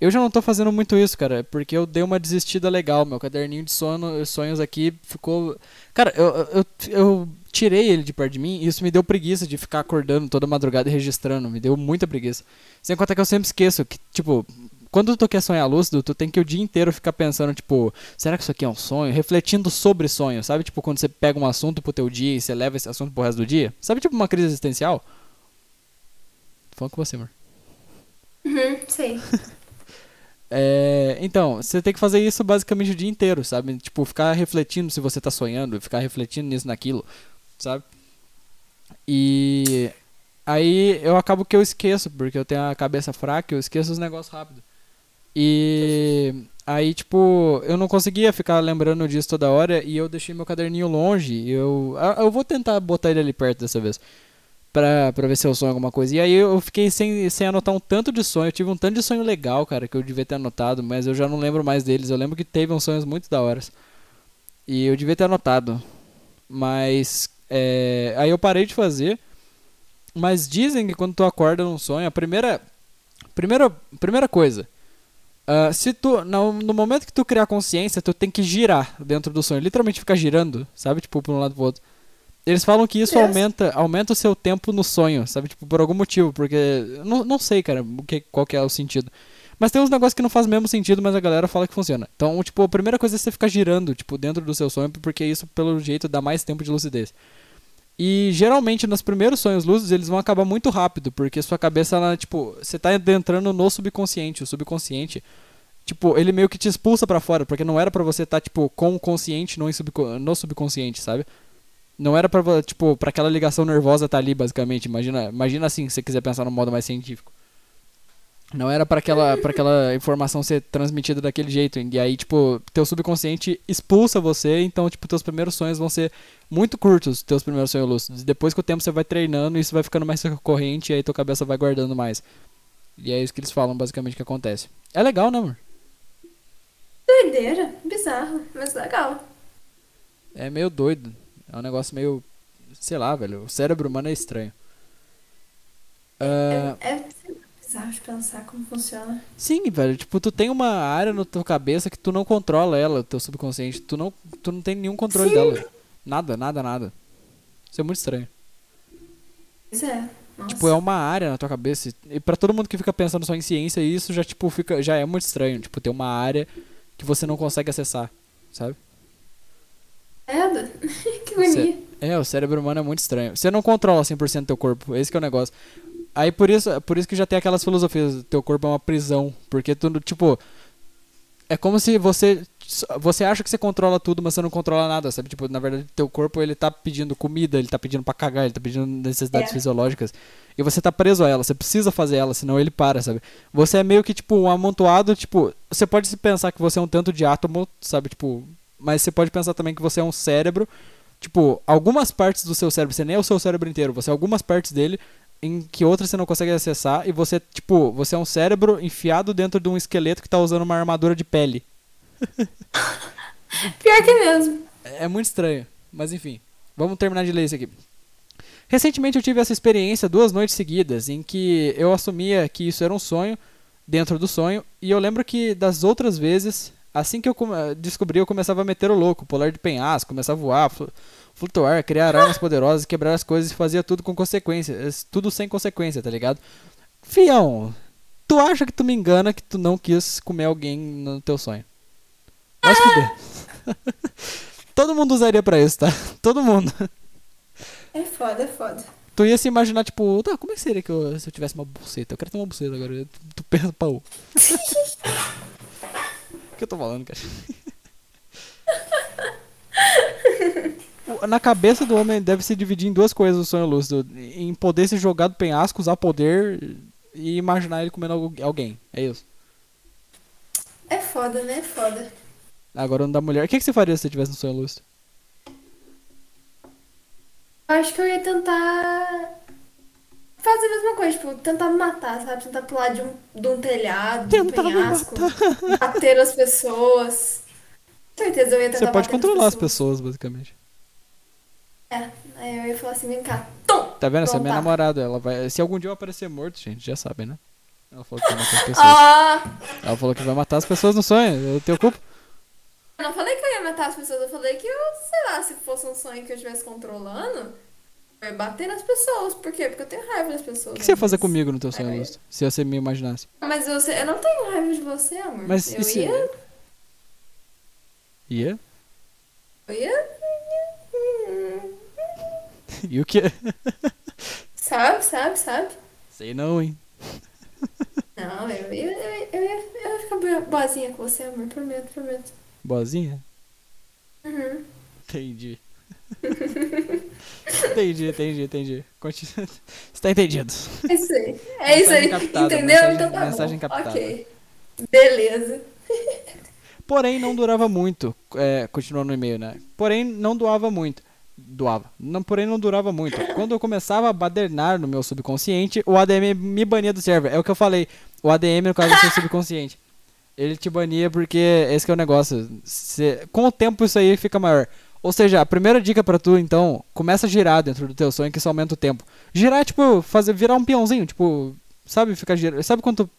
Eu já não tô fazendo muito isso, cara, porque eu dei uma desistida legal. Meu caderninho de sono, sonhos aqui ficou. Cara, eu, eu, eu tirei ele de perto de mim e isso me deu preguiça de ficar acordando toda madrugada e registrando. Me deu muita preguiça. Sem contar que eu sempre esqueço que, tipo, quando tu quer sonhar lúcido, tu tem que o dia inteiro ficar pensando, tipo, será que isso aqui é um sonho? Refletindo sobre sonho, sabe? Tipo, quando você pega um assunto pro teu dia e você leva esse assunto pro resto do dia. Sabe, tipo, uma crise existencial? Tô falando com você, amor. Uhum, sei. [LAUGHS] É, então, você tem que fazer isso basicamente o dia inteiro, sabe? Tipo, ficar refletindo se você tá sonhando, ficar refletindo nisso, naquilo, sabe? E aí eu acabo que eu esqueço, porque eu tenho a cabeça fraca, eu esqueço os negócios rápido. E aí, tipo, eu não conseguia ficar lembrando disso toda hora e eu deixei meu caderninho longe. Eu, ah, eu vou tentar botar ele ali perto dessa vez. Pra, pra ver se eu sonho alguma coisa. E aí eu fiquei sem, sem anotar um tanto de sonho. Eu tive um tanto de sonho legal, cara, que eu devia ter anotado, mas eu já não lembro mais deles. Eu lembro que teve uns sonhos muito da hora. E eu devia ter anotado. Mas. é, aí eu parei de fazer. Mas dizem que quando tu acorda num sonho, a primeira. Primeira, primeira coisa. Ah, se tu. No, no momento que tu criar consciência, tu tem que girar dentro do sonho. Literalmente ficar girando, sabe? Tipo, pra um lado pro outro. Eles falam que isso Yes. aumenta, aumenta o seu tempo no sonho, sabe? Tipo, por algum motivo, porque. Não, não sei, cara, o que, qual que é o sentido. Mas tem uns negócios que não faz mesmo sentido, mas a galera fala que funciona. Então, tipo, a primeira coisa é você ficar girando, tipo, dentro do seu sonho, porque isso, pelo jeito, dá mais tempo de lucidez. E geralmente nos primeiros sonhos lúcidos eles vão acabar muito rápido, porque sua cabeça, ela, tipo, você tá entrando no subconsciente. O subconsciente, tipo, ele meio que te expulsa pra fora, porque não era pra você estar, tipo, com o consciente no, subco- no subconsciente, sabe? Não era vo- tipo, pra aquela ligação nervosa estar ali, basicamente. Imagina, imagina assim, se você quiser pensar no modo mais científico. Não era pra aquela, pra aquela informação ser transmitida daquele jeito. E aí, tipo, teu subconsciente expulsa você, então, tipo, teus primeiros sonhos vão ser muito curtos, teus primeiros sonhos lúcidos. Depois com o tempo você vai treinando, isso vai ficando mais recorrente, e aí tua cabeça vai guardando mais. E é isso que eles falam, basicamente, que acontece. É legal, né, amor? Doideira. Bizarro, mas legal. É meio doido. É um negócio meio. Sei lá, velho. O cérebro humano é estranho. Ah, É, é De pensar como funciona. Sim, velho, tipo, tu tem uma área na tua cabeça que tu não controla ela, teu subconsciente, tu não, tu não tem nenhum controle Sim. dela. Nada, nada, nada. Isso é muito estranho. Pois é. Nossa. Tipo, é uma área na tua cabeça. E pra todo mundo que fica pensando só em ciência, isso já, tipo, fica, já é muito estranho. Tipo, ter uma área que você não consegue acessar, sabe? Credo. [LAUGHS] que agonia. É, o cérebro humano é muito estranho. Você não controla 100% teu corpo, esse que é o negócio. Aí por isso, por isso que já tem aquelas filosofias, teu corpo é uma prisão, porque tu, tipo, é como se você você acha que você controla tudo, mas você não controla nada, sabe? Tipo, na verdade, teu corpo ele tá pedindo comida, ele tá pedindo pra cagar, ele tá pedindo necessidades É. fisiológicas, e você tá preso a ela, você precisa fazer ela, senão ele para, sabe? Você é meio que tipo um amontoado, tipo, você pode se pensar que você é um tanto de átomo, sabe, tipo, mas você pode pensar também que você é um cérebro Tipo, algumas partes do seu cérebro, você nem é o seu cérebro inteiro, você é algumas partes dele em que outras você não consegue acessar e você, tipo, você é um cérebro enfiado dentro de um esqueleto que tá usando uma armadura de pele. [LAUGHS] Pior que mesmo. É é muito estranho, mas enfim. Vamos terminar de ler isso aqui. Recentemente eu tive essa experiência duas noites seguidas em que eu assumia que isso era um sonho dentro do sonho e eu lembro que das outras vezes, assim que eu descobri, eu começava a meter o louco, pular de penhasco, começar a voar, flutuar, criar armas poderosas, quebrar as coisas e fazia tudo com consequências, tudo sem consequência, tá ligado? Fião, tu acha que tu me engana que tu não quis comer alguém no teu sonho? Vai se fuder. [LAUGHS] Todo mundo usaria pra isso, tá? Todo mundo. É foda, é foda. Tu ia se imaginar, tipo, tá, como é que seria que eu, se eu tivesse uma buceta? Eu quero ter uma buceta agora. Tu, tu pensa, pau. O que eu tô falando, cara? [LAUGHS] Na cabeça do homem deve se dividir em duas coisas o sonho lúcido: em poder se jogar do penhasco, usar poder e imaginar ele comendo algu- alguém. É isso. É foda, né? É foda. Agora, no da mulher, o que, que você faria se você tivesse um sonho lúcido? Eu acho que eu ia tentar fazer a mesma coisa, tipo, tentar me matar, sabe? Tentar pular de um, de um telhado, de um Tentar penhasco, bater as pessoas. Com certeza eu ia tentar Você pode bater nas controlar as pessoas, basicamente. É, aí eu ia falar assim, vem cá, tum! Tá vendo? Essa é minha tá. namorada. Ela vai. Se algum dia eu aparecer morto, gente, já sabem, né? Ela falou que vai matar as pessoas. Ah! Ela falou que vai matar as pessoas no sonho. Eu tenho culpa. Eu não falei que eu ia matar as pessoas, eu falei que eu, sei lá, se fosse um sonho que eu estivesse controlando, eu ia bater nas pessoas. Por quê? Porque eu tenho raiva das pessoas. O que você ia fazer mas- comigo no teu sonho, Ai, Lúcio? Se você me imaginasse. Mas você, eu não tenho raiva de você, amor. Mas eu e ia. Ia? Eu ia. E o que? Sabe, sabe, sabe? Sei não, hein? Não, eu ia, eu eu eu ia ficar boa- boazinha com você, amor. Prometo, prometo. Boazinha? Uhum. Entendi. entendi, entendi, entendi. Continua. Você tá entendido. É isso aí. É isso aí. captada, Entendeu? mensagem- então tá mensagem bom. captada. Ok. Beleza. Porém, não durava muito. É, continuando no e-mail, né? Porém, não doava muito. Doava. Não, porém, não durava muito. Quando eu começava a badernar no meu subconsciente, o ADM me bania do server. É o que eu falei. O ADM, no caso do seu [LAUGHS] subconsciente. Ele te bania porque esse que é o negócio. Cê- com o tempo isso aí fica maior. Ou seja, a primeira dica pra tu, então, começa a girar dentro do teu sonho que isso aumenta o tempo. Girar é tipo, fazer, virar um peãozinho, tipo, sabe, fica girando. Sabe quando tu,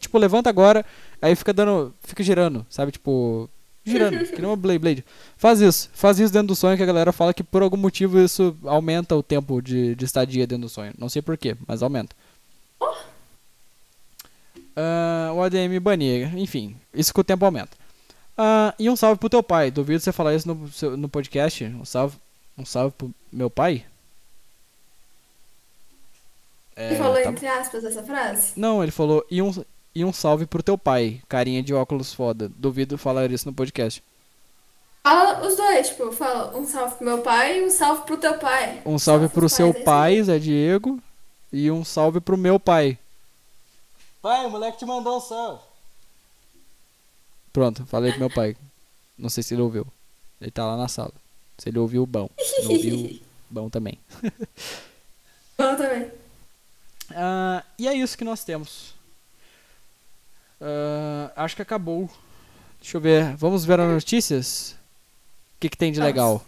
tipo, levanta agora, aí fica dando, fica girando, sabe, tipo, girando, que nem uma Blade Blade. Faz isso, faz isso dentro do sonho que a galera fala que por algum motivo isso aumenta o tempo de, de estadia dentro do sonho. Não sei porquê, mas aumenta. Ah, o ADM bania, enfim, isso com o tempo aumenta. Ah, e um salve pro teu pai. Duvido você falar isso no, no podcast. Um salve, um salve pro meu pai. É, Você falou tá- entre aspas essa frase? Não, ele falou e um, e um salve pro teu pai. Carinha de óculos foda. Duvido falar isso no podcast. Fala os dois, tipo, fala um salve pro meu pai e um salve pro teu pai. Um salve pros pro seu é pai. Zé Diego. E um salve pro meu pai. Pai, o moleque te mandou um salve. Pronto, falei pro meu pai. Não sei se ele ouviu. Ele tá lá na sala. Se ele ouviu, bom. Se não ouviu, [LAUGHS] bom também. Bom também. Ah, e é isso que nós temos. Ah, acho que acabou. Deixa eu ver. Vamos ver as notícias? O que, que tem de legal?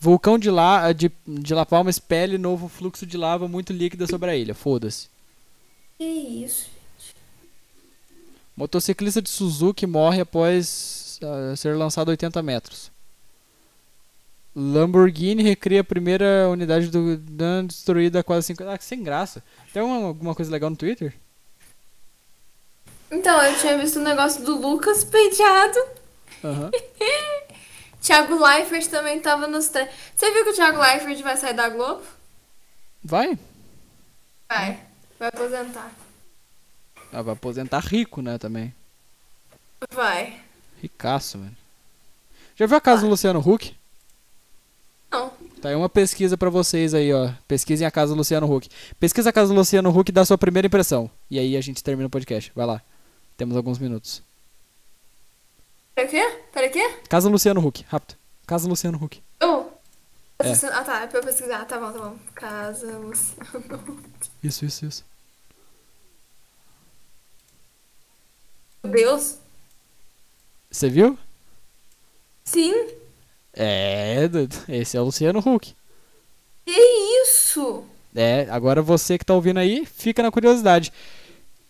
Vulcão de, La, de, de La Palma expele novo fluxo de lava muito líquida sobre a ilha. Foda-se. Que isso? Motociclista de Suzuki morre após ah, ser lançado a 80 metros. Lamborghini recria a primeira unidade do Dan destruída a quase 50. Ah, que sem graça. Tem alguma, alguma coisa legal no Twitter? Então, eu tinha visto um negócio do Lucas penteado. Aham. [LAUGHS] Thiago Leifert também tava nos tre... Você viu que o Thiago Leifert vai sair da Globo? Vai? Vai. Vai aposentar. Ah, vai aposentar rico, né, também. Vai. Ricaço, velho. Já viu a casa do Luciano Huck? Não. Tá aí uma pesquisa pra vocês aí, ó. Pesquisem a casa do Luciano Huck. Pesquisa a casa do Luciano Huck e dá a sua primeira impressão. E aí a gente termina o podcast. Vai lá. Temos alguns minutos. Para quê? Para quê? Casa Luciano Huck, rápido. Casa Luciano Huck. Eu? É. Ah, tá. É pra eu pesquisar. Tá bom, tá bom. Casa, Luciano. Isso, isso, isso. Meu Deus. Você viu? Sim. É, esse é o Luciano Huck. Que isso? É, agora você que tá ouvindo aí, fica na curiosidade.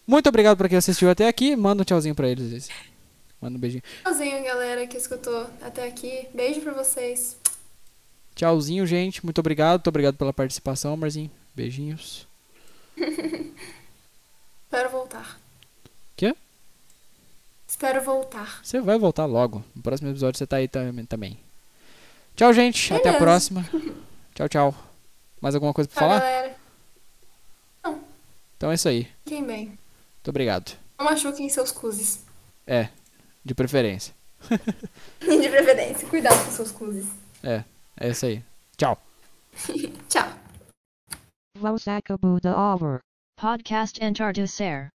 Muito obrigado pra quem assistiu até aqui. Manda um tchauzinho pra eles. Manda um beijinho. Tchauzinho, galera, que escutou até aqui. Beijo pra vocês. Tchauzinho, gente. Muito obrigado. Muito obrigado pela participação, Marzinho. Beijinhos. [LAUGHS] Espero voltar. Quê? Espero voltar. Você vai voltar logo. No próximo episódio você tá aí tam- também. Tchau, gente. Até a Beleza. próxima. [LAUGHS] Tchau, tchau. Mais alguma coisa pra Tchau, falar? galera. Então é isso aí. Fiquem bem. Muito obrigado. Não machuquem seus cuzes. É, de preferência. [LAUGHS] De preferência. Cuidado com seus cuzes. É, é isso aí. Tchau. [LAUGHS] Tchau. Acabou. Podcast Entardecer.